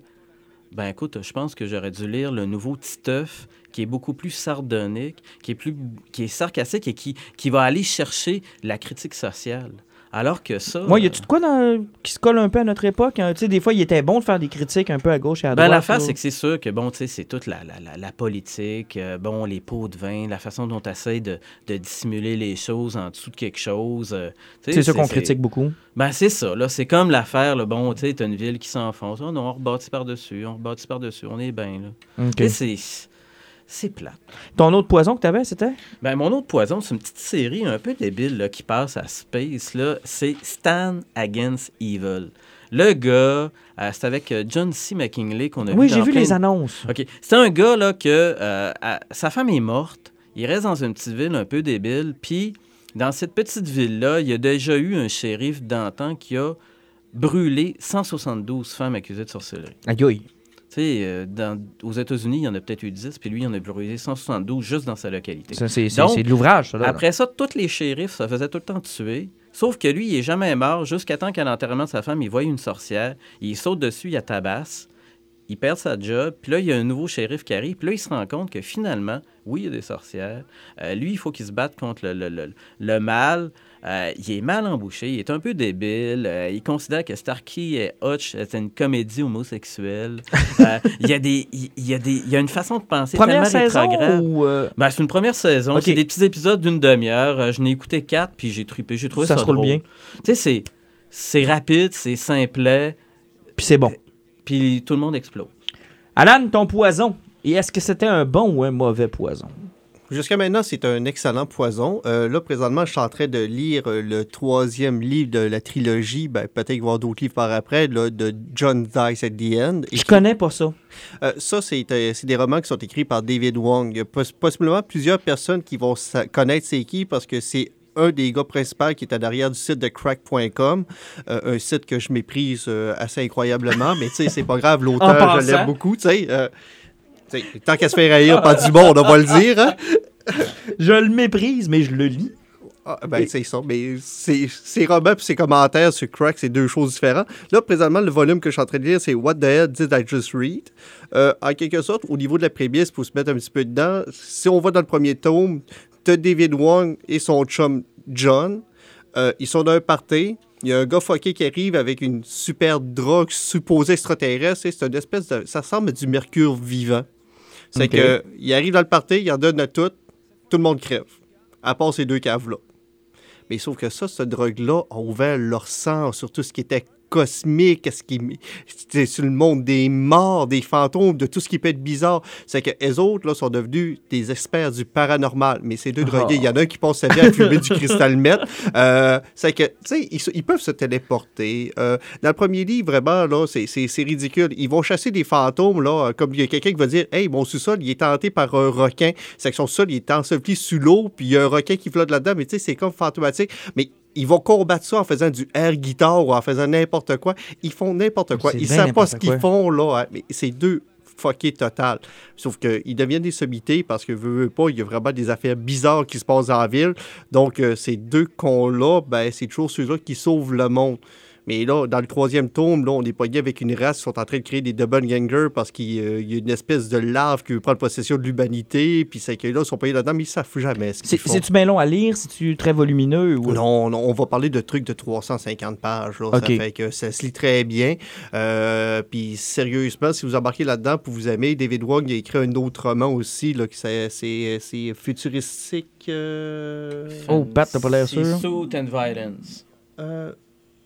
ben écoute, je pense que j'aurais dû lire le nouveau Titeuf, qui est beaucoup plus sardonique, qui est, plus, qui est sarcastique et qui, qui va aller chercher la critique sociale. Alors que ça. Moi, y euh, a-tu de quoi dans- qui se colle un peu à notre époque? hein? Tu sais, des fois, il était bon de faire des critiques un peu à gauche et à Ben, droite. l'affaire, là. c'est que c'est sûr que, bon, tu sais, c'est toute la, la, la, la politique, euh, bon, les pots de vin, la façon dont tu essaies de, de dissimuler les choses en dessous de quelque chose. euh, C'est ça qu'on critique beaucoup. Ben, c'est ça, là. C'est comme l'affaire, là, bon, tu sais, t'as une ville qui s'enfonce. Oh non, on rebâtit par-dessus, on rebâtit par-dessus, on est bien, là. OK. Tu sais, c'est... C'est plat. Ton autre poison que t'avais, c'était? Ben, mon autre poison, c'est une petite série un peu débile là, qui passe à Space. Là. C'est Stan Against Evil. Le gars, euh, c'est avec euh, John C. McKinley qu'on a vu Oui, j'ai vu plein les annonces. OK. C'est un gars là que euh, à- sa femme est morte. Il reste dans une petite ville un peu débile. Puis, dans cette petite ville-là, il y a déjà eu un shérif d'antan qui a brûlé 172 femmes accusées de sorcellerie. Aïe, aïe. Tu sais, euh, aux États-Unis, il y en a peut-être eu 10, puis lui, il en a brûlé 172 juste dans sa localité. Ça, c'est de l'ouvrage, ça. Là, Après ça, tous les shérifs se faisaient tout le temps tuer. Sauf que lui, il est jamais mort jusqu'à temps qu'à l'enterrement de sa femme, il voit une sorcière, il saute dessus, il la tabasse, il perd sa job, puis là, il y a un nouveau shérif qui arrive, puis là, il se rend compte que finalement, oui, il y a des sorcières. Euh, lui, il faut qu'il se batte contre le, le- le- le mal. Euh, il est mal embouché, il est un peu débile. euh, il considère que Starkey et Hutch est une comédie homosexuelle. Euh, il, y a des, il, il y a des, il y a une façon de penser Première saison ou... Ben, c'est une première saison. C'est des petits épisodes d'une demi-heure. Je n'ai écouté quatre, puis j'ai trippé. J'ai trouvé ça, Ça se roule drôle. bien. Tu sais, c'est, c'est rapide, c'est simplet, Puis c'est bon. puis tout le monde explose. Alan, ton poison. Et est-ce que c'était un bon ou un mauvais poison? Jusqu'à maintenant, c'est un excellent poison. Euh, là, présentement, je suis en train de lire euh, le troisième livre de la trilogie. Ben, peut-être qu'il va y avoir d'autres livres par après, là, de John Dice at the End. Je connais pas ça. Euh, ça, c'est euh, des romans qui sont écrits par David Wong. Il y a poss- possiblement plusieurs personnes qui vont connaître c'est qui parce que c'est un des gars principaux qui est à l'arrière du site de crack.com, euh, un site que je méprise euh, assez incroyablement, mais tu sais, c'est pas grave, l'auteur, je l'aime beaucoup, tu sais. euh, tant qu'à se faire haïr par du monde, on va le dire, hein? Je le méprise, mais je le lis. Ah, ben, c'est ça. Mais ses romans et ses commentaires sur Crack, c'est deux choses différentes. Là, présentement, le volume que je suis en train de lire, c'est What the hell did I just read? Euh, en quelque sorte, au niveau de la prémisse, pour se mettre un petit peu dedans, si on va dans le premier tome, t'as David Wong et son chum John. Euh, ils sont dans un party. Il y a un gars fucké qui arrive avec une super drogue supposée extraterrestre. C'est une espèce de. Ça ressemble à du mercure vivant. C'est Ok. que il arrive dans le party, il en donne à tout, tout le monde crève. À part ces deux caves-là. Mais sauf que ça, cette drogue-là a ouvert leur sang sur tout ce qui était cosmique, ce qui sur le monde des morts, des fantômes, de tout ce qui peut être bizarre. C'est que les autres là, sont devenus des experts du paranormal. Mais ces deux drogués, il y en a un qui passe sa vie à fumer du cristal meth. Euh, c'est que, tu sais, ils, peuvent se téléporter. Euh, dans le premier livre, vraiment, là, c'est- c'est c'est ridicule. Ils vont chasser des fantômes, là, euh, comme il y a quelqu'un qui va dire Hey, mon sous-sol, il est tenté par un requin. C'est que son sol, il est enseveli sous l'eau, puis il y a un requin qui flotte là-dedans, mais tu sais, c'est comme fantomatique. Mais ils vont combattre ça en faisant du air guitare ou en faisant n'importe quoi. Ils font n'importe quoi. Ils bien savent pas ce qu'ils font, là. hein. Mais c'est deux fuckés total. Sauf qu'ils deviennent des sommités parce que, veux, veux pas, il y a vraiment des affaires bizarres qui se passent en ville. Donc, euh, ces deux cons-là, ben, c'est toujours ceux-là qui sauvent le monde. Mais là, dans le troisième tome, là, on est pogné avec une race qui sont en train de créer des double gangers parce qu'il euh, il y a une espèce de lave qui veut prendre possession de l'humanité. Puis ces là sont payés là-dedans, mais ils savent jamais ce C'est- qu'ils font. C'est-tu bien long à lire? C'est-tu très volumineux? Ou... Non, non, on va parler de trucs de 350 pages. Là. Ok. Ça fait que ça se lit très bien. Euh, Puis sérieusement, si vous embarquez là-dedans pour vous aimer, David Wong a écrit un autre roman aussi. Là, qui c'est, c'est, c'est futuristique. euh, Oh, Pat, t'as pas l'air C'est sûr? Suit and Violence. euh,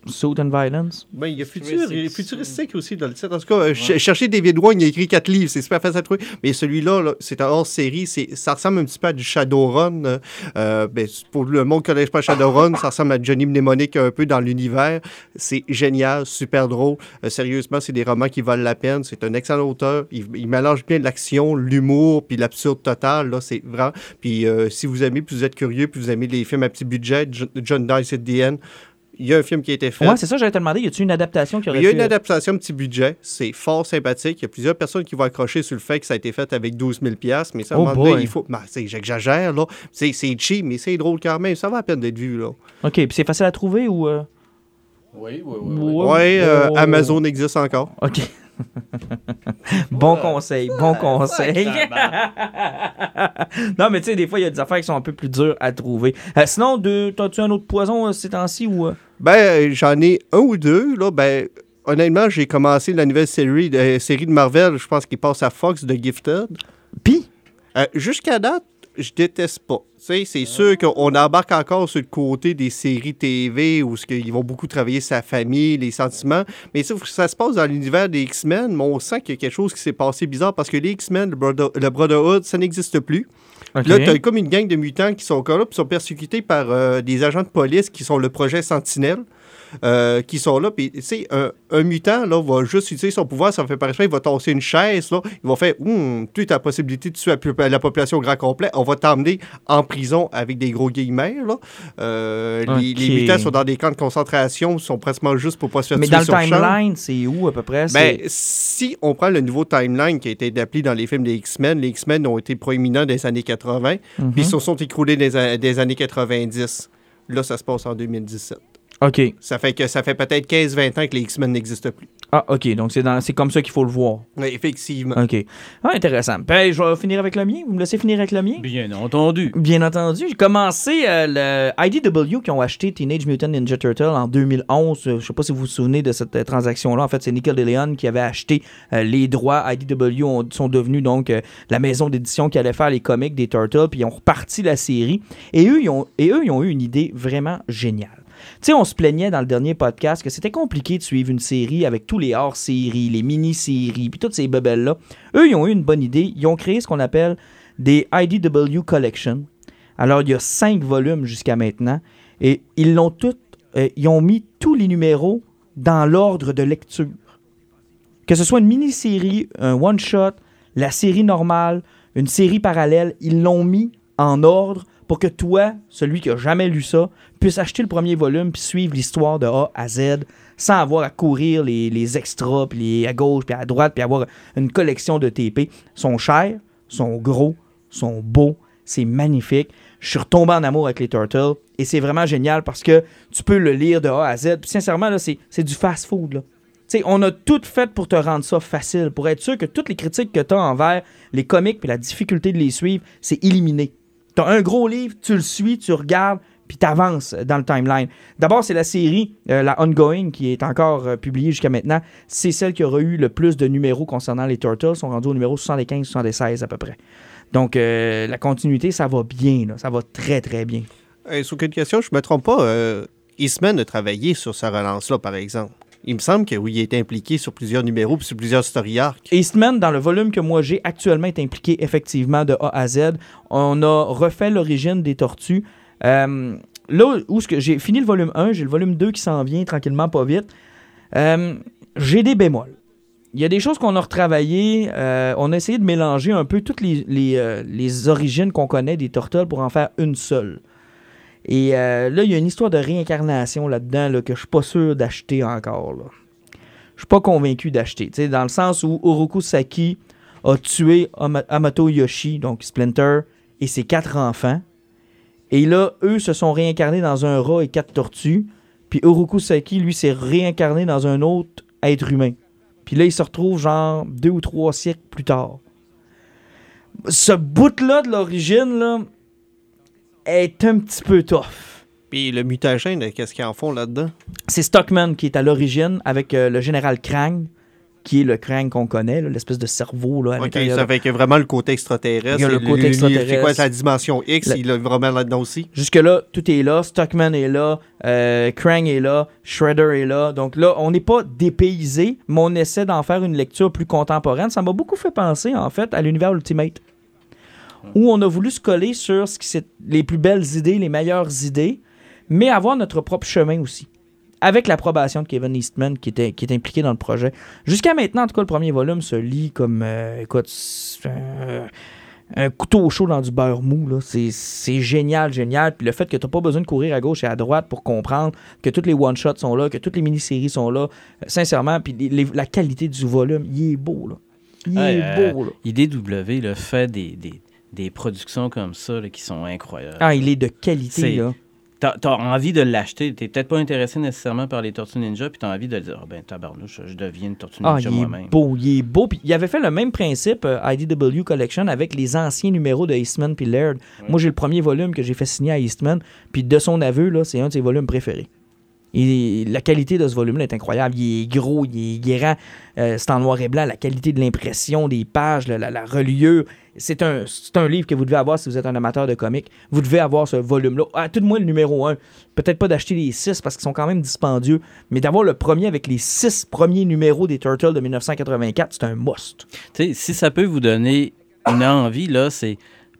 Suit and Violence? ben, il y a futur, Futuristique. futuristique aussi dans le titre. En tout cas, euh, ch- cherchez David Wong, il a écrit quatre livres, c'est super facile à trouver. Mais celui-là, là, c'est un hors-série, ça ressemble un petit peu à du Shadowrun. euh, euh, ben, pour le monde qui ne connaît pas Shadowrun, ça ressemble à Johnny Mnemonic un peu dans l'univers. C'est génial, super drôle. Euh, sérieusement, c'est des romans qui valent la peine. C'est un excellent auteur. Il, il mélange bien l'action, l'humour, puis l'absurde total. Là, c'est vraiment. Puis euh, si vous aimez, puis vous êtes curieux, puis vous aimez les films à petit budget, Jo- John Dice at the End, il y a un film qui a été fait. Ouais, c'est ça, j'allais te demander. Y a-tu une adaptation qui aurait Il y a une adaptation petit budget, c'est fort sympathique. Il y a plusieurs personnes qui vont accrocher sur le fait que ça a été fait avec 12 000 mais ça, à un Oh moment donné, boy. il faut... Ben, c'est- J'exagère, là. C'est c'est cheap, mais c'est drôle quand même. Ça va à peine d'être vu, là. OK, puis c'est facile à trouver ou... euh? Oui, oui, oui. Ouais. oui. Ouais, euh, Oh. Amazon existe encore. OK. Bon Ouais. conseil, bon conseil. non, mais tu sais, des fois, il y a des affaires qui sont un peu plus dures à trouver. Euh, sinon, t'as-tu un autre poison euh, ces temps-ci ou... euh? Ben, j'en ai un ou deux, là. Ben, honnêtement, j'ai commencé la nouvelle série de, série de Marvel, je pense qu'il passe à Fox, de Gifted. Puis, Euh, Jusqu'à date, je déteste pas. C'est sûr qu'on embarque encore sur le côté des séries TV où qu'ils vont beaucoup travailler sa famille, les sentiments. Mais ça, ça se passe dans l'univers des X-Men, mais on sent qu'il y a quelque chose qui s'est passé bizarre parce que les X-Men, le, Brother- le Brotherhood, ça n'existe plus. Là, tu as comme une gang de mutants qui sont encore là, puis sont persécutés par euh, des agents de police qui sont le projet Sentinelle. Euh, qui sont là, puis tu sais, un, un mutant, là, va juste utiliser son pouvoir, ça fait par exemple, il va tasser une chaise, là, il va faire, hum, tu as la possibilité de tuer la, pu- la population au grand complet, on va t'emmener en prison avec des gros guillemets, là. Euh, les, mutants sont dans des camps de concentration, sont pratiquement juste pour pas se faire mais tuer dans le sur timeline, c'est où à peu près? Ben, si on prend le nouveau timeline qui a été appelé dans les films des X-Men, les X-Men ont été proéminents des années 80, Mhm. puis ils se sont écroulés des, des années 90. Là, ça se passe en 2017. OK. Ça fait que ça fait peut-être 15-20 ans que les X-Men n'existent plus. Ah, OK. Donc, c'est, dans, c'est comme ça qu'il faut le voir. Oui, effectivement. OK. Ah, intéressant. Ben, je vais finir avec le mien. Vous me laissez finir avec le mien? Bien entendu. Bien entendu. J'ai commencé euh, le IDW qui ont acheté Teenage Mutant Ninja Turtle en 2011. Euh, Je sais pas si vous vous souvenez de cette euh, transaction-là. En fait, c'est Nickelodeon qui avait acheté euh, les droits. IDW ont- sont devenus donc euh, la maison d'édition qui allait faire les comics des Turtles, puis ils ont reparti la série. Et eux, ils ont, et eux, ils ont eu une idée vraiment géniale. Tu on se plaignait dans le dernier podcast que c'était compliqué de suivre une série avec tous les hors-séries, les mini-séries, puis toutes ces bebelles-là. Eux, ils ont eu une bonne idée. Ils ont créé ce qu'on appelle des IDW Collection. Alors, il y a cinq volumes jusqu'à maintenant. Et ils l'ont tout, euh, ils ont mis tous les numéros dans l'ordre de lecture. Que ce soit une mini-série, un one-shot, la série normale, une série parallèle, ils l'ont mis en ordre pour que toi, celui qui a jamais lu ça, puisse acheter le premier volume puis suivre l'histoire de A à Z sans avoir à courir les, les extras, puis les à gauche, puis à droite, puis avoir une collection de TP. Ils sont chers, sont gros, sont beaux, c'est magnifique. Je suis retombé en amour avec les Turtles et c'est vraiment génial parce que tu peux le lire de A à Z. Puis sincèrement, là, c'est, du fast-food. Là. On a tout fait pour te rendre ça facile, pour être sûr que toutes les critiques que tu as envers les comics et la difficulté de les suivre, c'est éliminé. Tu as un gros livre, tu le suis, tu regardes, puis tu avances dans le timeline. D'abord, c'est la série, euh, la Ongoing, qui est encore euh, publiée jusqu'à maintenant. C'est celle qui aura eu le plus de numéros concernant les Turtles. Ils sont rendus au numéro 75-76 à peu près. Donc, euh, la continuité, ça va bien. là. Ça va très, très bien. Euh, sur une question, je ne me trompe pas, Eastman a travaillé sur sa relance-là, par exemple. Il me semble que oui, il est impliqué sur plusieurs numéros puis sur plusieurs story arcs. Eastman, dans le volume que moi j'ai actuellement, est impliqué effectivement de A à Z. On a refait l'origine des tortues. Euh, là où j'ai fini le volume 1, j'ai le volume 2 qui s'en vient tranquillement, pas vite. Euh, j'ai des bémols. Il y a des choses qu'on a retravaillées. euh, on a essayé de mélanger un peu toutes les, les, les origines qu'on connaît des Turtles pour en faire une seule. Et euh, là, il y a une histoire de réincarnation là-dedans là, que je suis pas sûr d'acheter encore. Là. Je suis pas convaincu d'acheter. Dans le sens où Oroku Saki a tué Ama- Amato Yoshi, donc Splinter, et ses quatre enfants. Et là, eux se sont réincarnés dans un rat et quatre tortues. Puis Oroku Saki, lui, s'est réincarné dans un autre être humain. Puis là, il se retrouve genre deux ou trois siècles plus tard. Ce bout-là de l'origine, là, est un petit peu tough. Puis le mutagène, qu'est-ce qu'ils en font là-dedans? C'est Stockman qui est à l'origine avec euh, le général Krang, qui est le Krang qu'on connaît, là, l'espèce de cerveau. Là, à Ok, l'intérieur. ça fait que vraiment le côté extraterrestre. Il y a le côté lui, extraterrestre. C'est quoi la dimension X? Il est vraiment là-dedans aussi? Jusque-là, tout est là. Stockman est là. euh, Krang est là. Shredder est là. Donc là, on n'est pas dépaysé, mais on essaie d'en faire une lecture plus contemporaine. Ça m'a beaucoup fait penser, en fait, à l'univers Ultimate. Où on a voulu se coller sur ce qui c'est les plus belles idées, les meilleures idées, mais avoir notre propre chemin aussi. Avec l'approbation de Kevin Eastman qui, était, qui est impliqué dans le projet. Jusqu'à maintenant, en tout cas, le premier volume se lit comme, euh, écoute, un- couteau au chaud dans du beurre mou. là. C'est génial, génial. Puis le fait que tu n'as pas besoin de courir à gauche et à droite pour comprendre que toutes les one-shots sont là, que toutes les mini-séries sont là, euh, sincèrement, puis les- les- la qualité du volume, il est beau. Là. Il est euh, beau. Là. IDW le fait des, des, des productions comme ça là, qui sont incroyables. Ah, il est de qualité. Là. T'as as envie de l'acheter. T'es peut-être pas intéressé nécessairement par les Tortues Ninja, puis t'as envie de dire, Ah ben tabarnouche, je deviens une Tortue Ah, Ninja il est moi-même. beau, il est beau. Puis il avait fait le même principe, euh, IDW Collection, avec les anciens numéros de Eastman puis Laird. Moi, j'ai le premier volume que j'ai fait signer à Eastman. Puis de son aveu, là, c'est un de ses volumes préférés. La qualité de ce volume-là est incroyable. Il est gros, il est guérant. Euh, c'est en noir et blanc. La qualité de l'impression des pages, la, la- reliure. C'est un, livre que vous devez avoir si vous êtes un amateur de comics. Vous devez avoir ce volume-là. À tout de moins le numéro 1. Peut-être pas d'acheter les 6 parce qu'ils sont quand même dispendieux, mais d'avoir le premier avec les 6 premiers numéros des Turtles de 1984, c'est un must. Tu sais, si ça peut vous donner une envie, là, c'est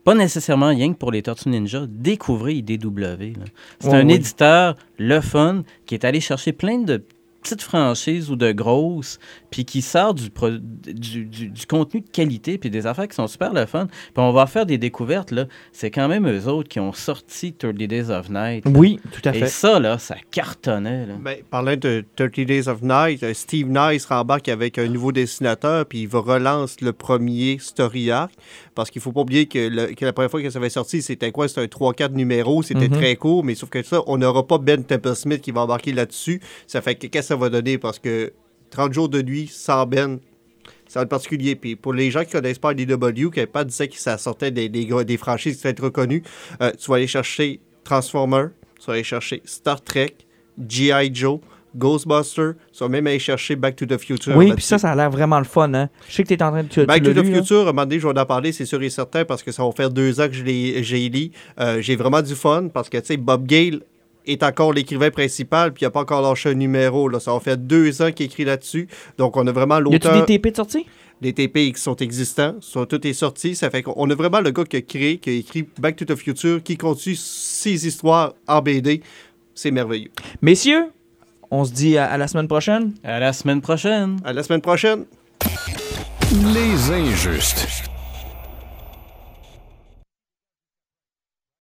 pas nécessairement rien que pour les Tortues Ninja. Découvrez IDW. C'est Ouais, un oui. éditeur, le fun, qui est allé chercher plein de petites franchises ou de grosses, puis qui sort du, pro- du, du- du contenu de qualité, puis des affaires qui sont super le fun. Puis on va faire des découvertes, là. C'est quand même eux autres qui ont sorti 30 Days of Night. Oui, tout à Et fait. ça, là, ça cartonnait, là. Ben, parlant de 30 Days of Night, euh, Steve Nice rembarque avec un nouveau dessinateur, puis il va relance le premier story arc. Parce qu'il faut pas oublier que, le- que la première fois que ça avait sorti, c'était quoi? C'était un 3-4 numéros, c'était Mhm. très court, mais sauf que ça, on n'aura pas Ben Temple Smith qui va embarquer là-dessus. Ça fait que qu'est-ce que ça va donner? Parce que 30 jours de nuit sans Ben, ça va être particulier. Puis pour les gens qui connaissent pas DW, qui n'avaient pas disait que ça sortait des, des, franchises qui étaient reconnues, euh, tu vas aller chercher Transformer, tu vas aller chercher Star Trek, G.I. Joe, Ghostbusters, tu vas même aller chercher Back to the Future. Oui, puis ça, ça a l'air vraiment le fun. Hein? Je sais que tu es en train de. Tu, Back tu to the lu, là? Future, à un moment donné, je vais en parler, c'est sûr et certain, parce que ça va faire deux ans que je l'ai- j'ai lu. Euh, j'ai vraiment du fun, parce que, tu sais, Bob Gale est encore l'écrivain principal, puis il n'a pas encore lâché un numéro. Là. Ça en fait deux ans qu'il écrit là-dessus. Donc, on a vraiment Y a-tu l'auteur. des TP de sortie? Les TP qui sont existants, sont, tout est sorti. Ça fait qu'on a vraiment le gars qui a créé, qui a écrit Back to the Future, qui continue ses histoires en BD. C'est merveilleux. Messieurs, on se dit à, à la semaine prochaine. À la semaine prochaine. À la semaine prochaine. Les injustes.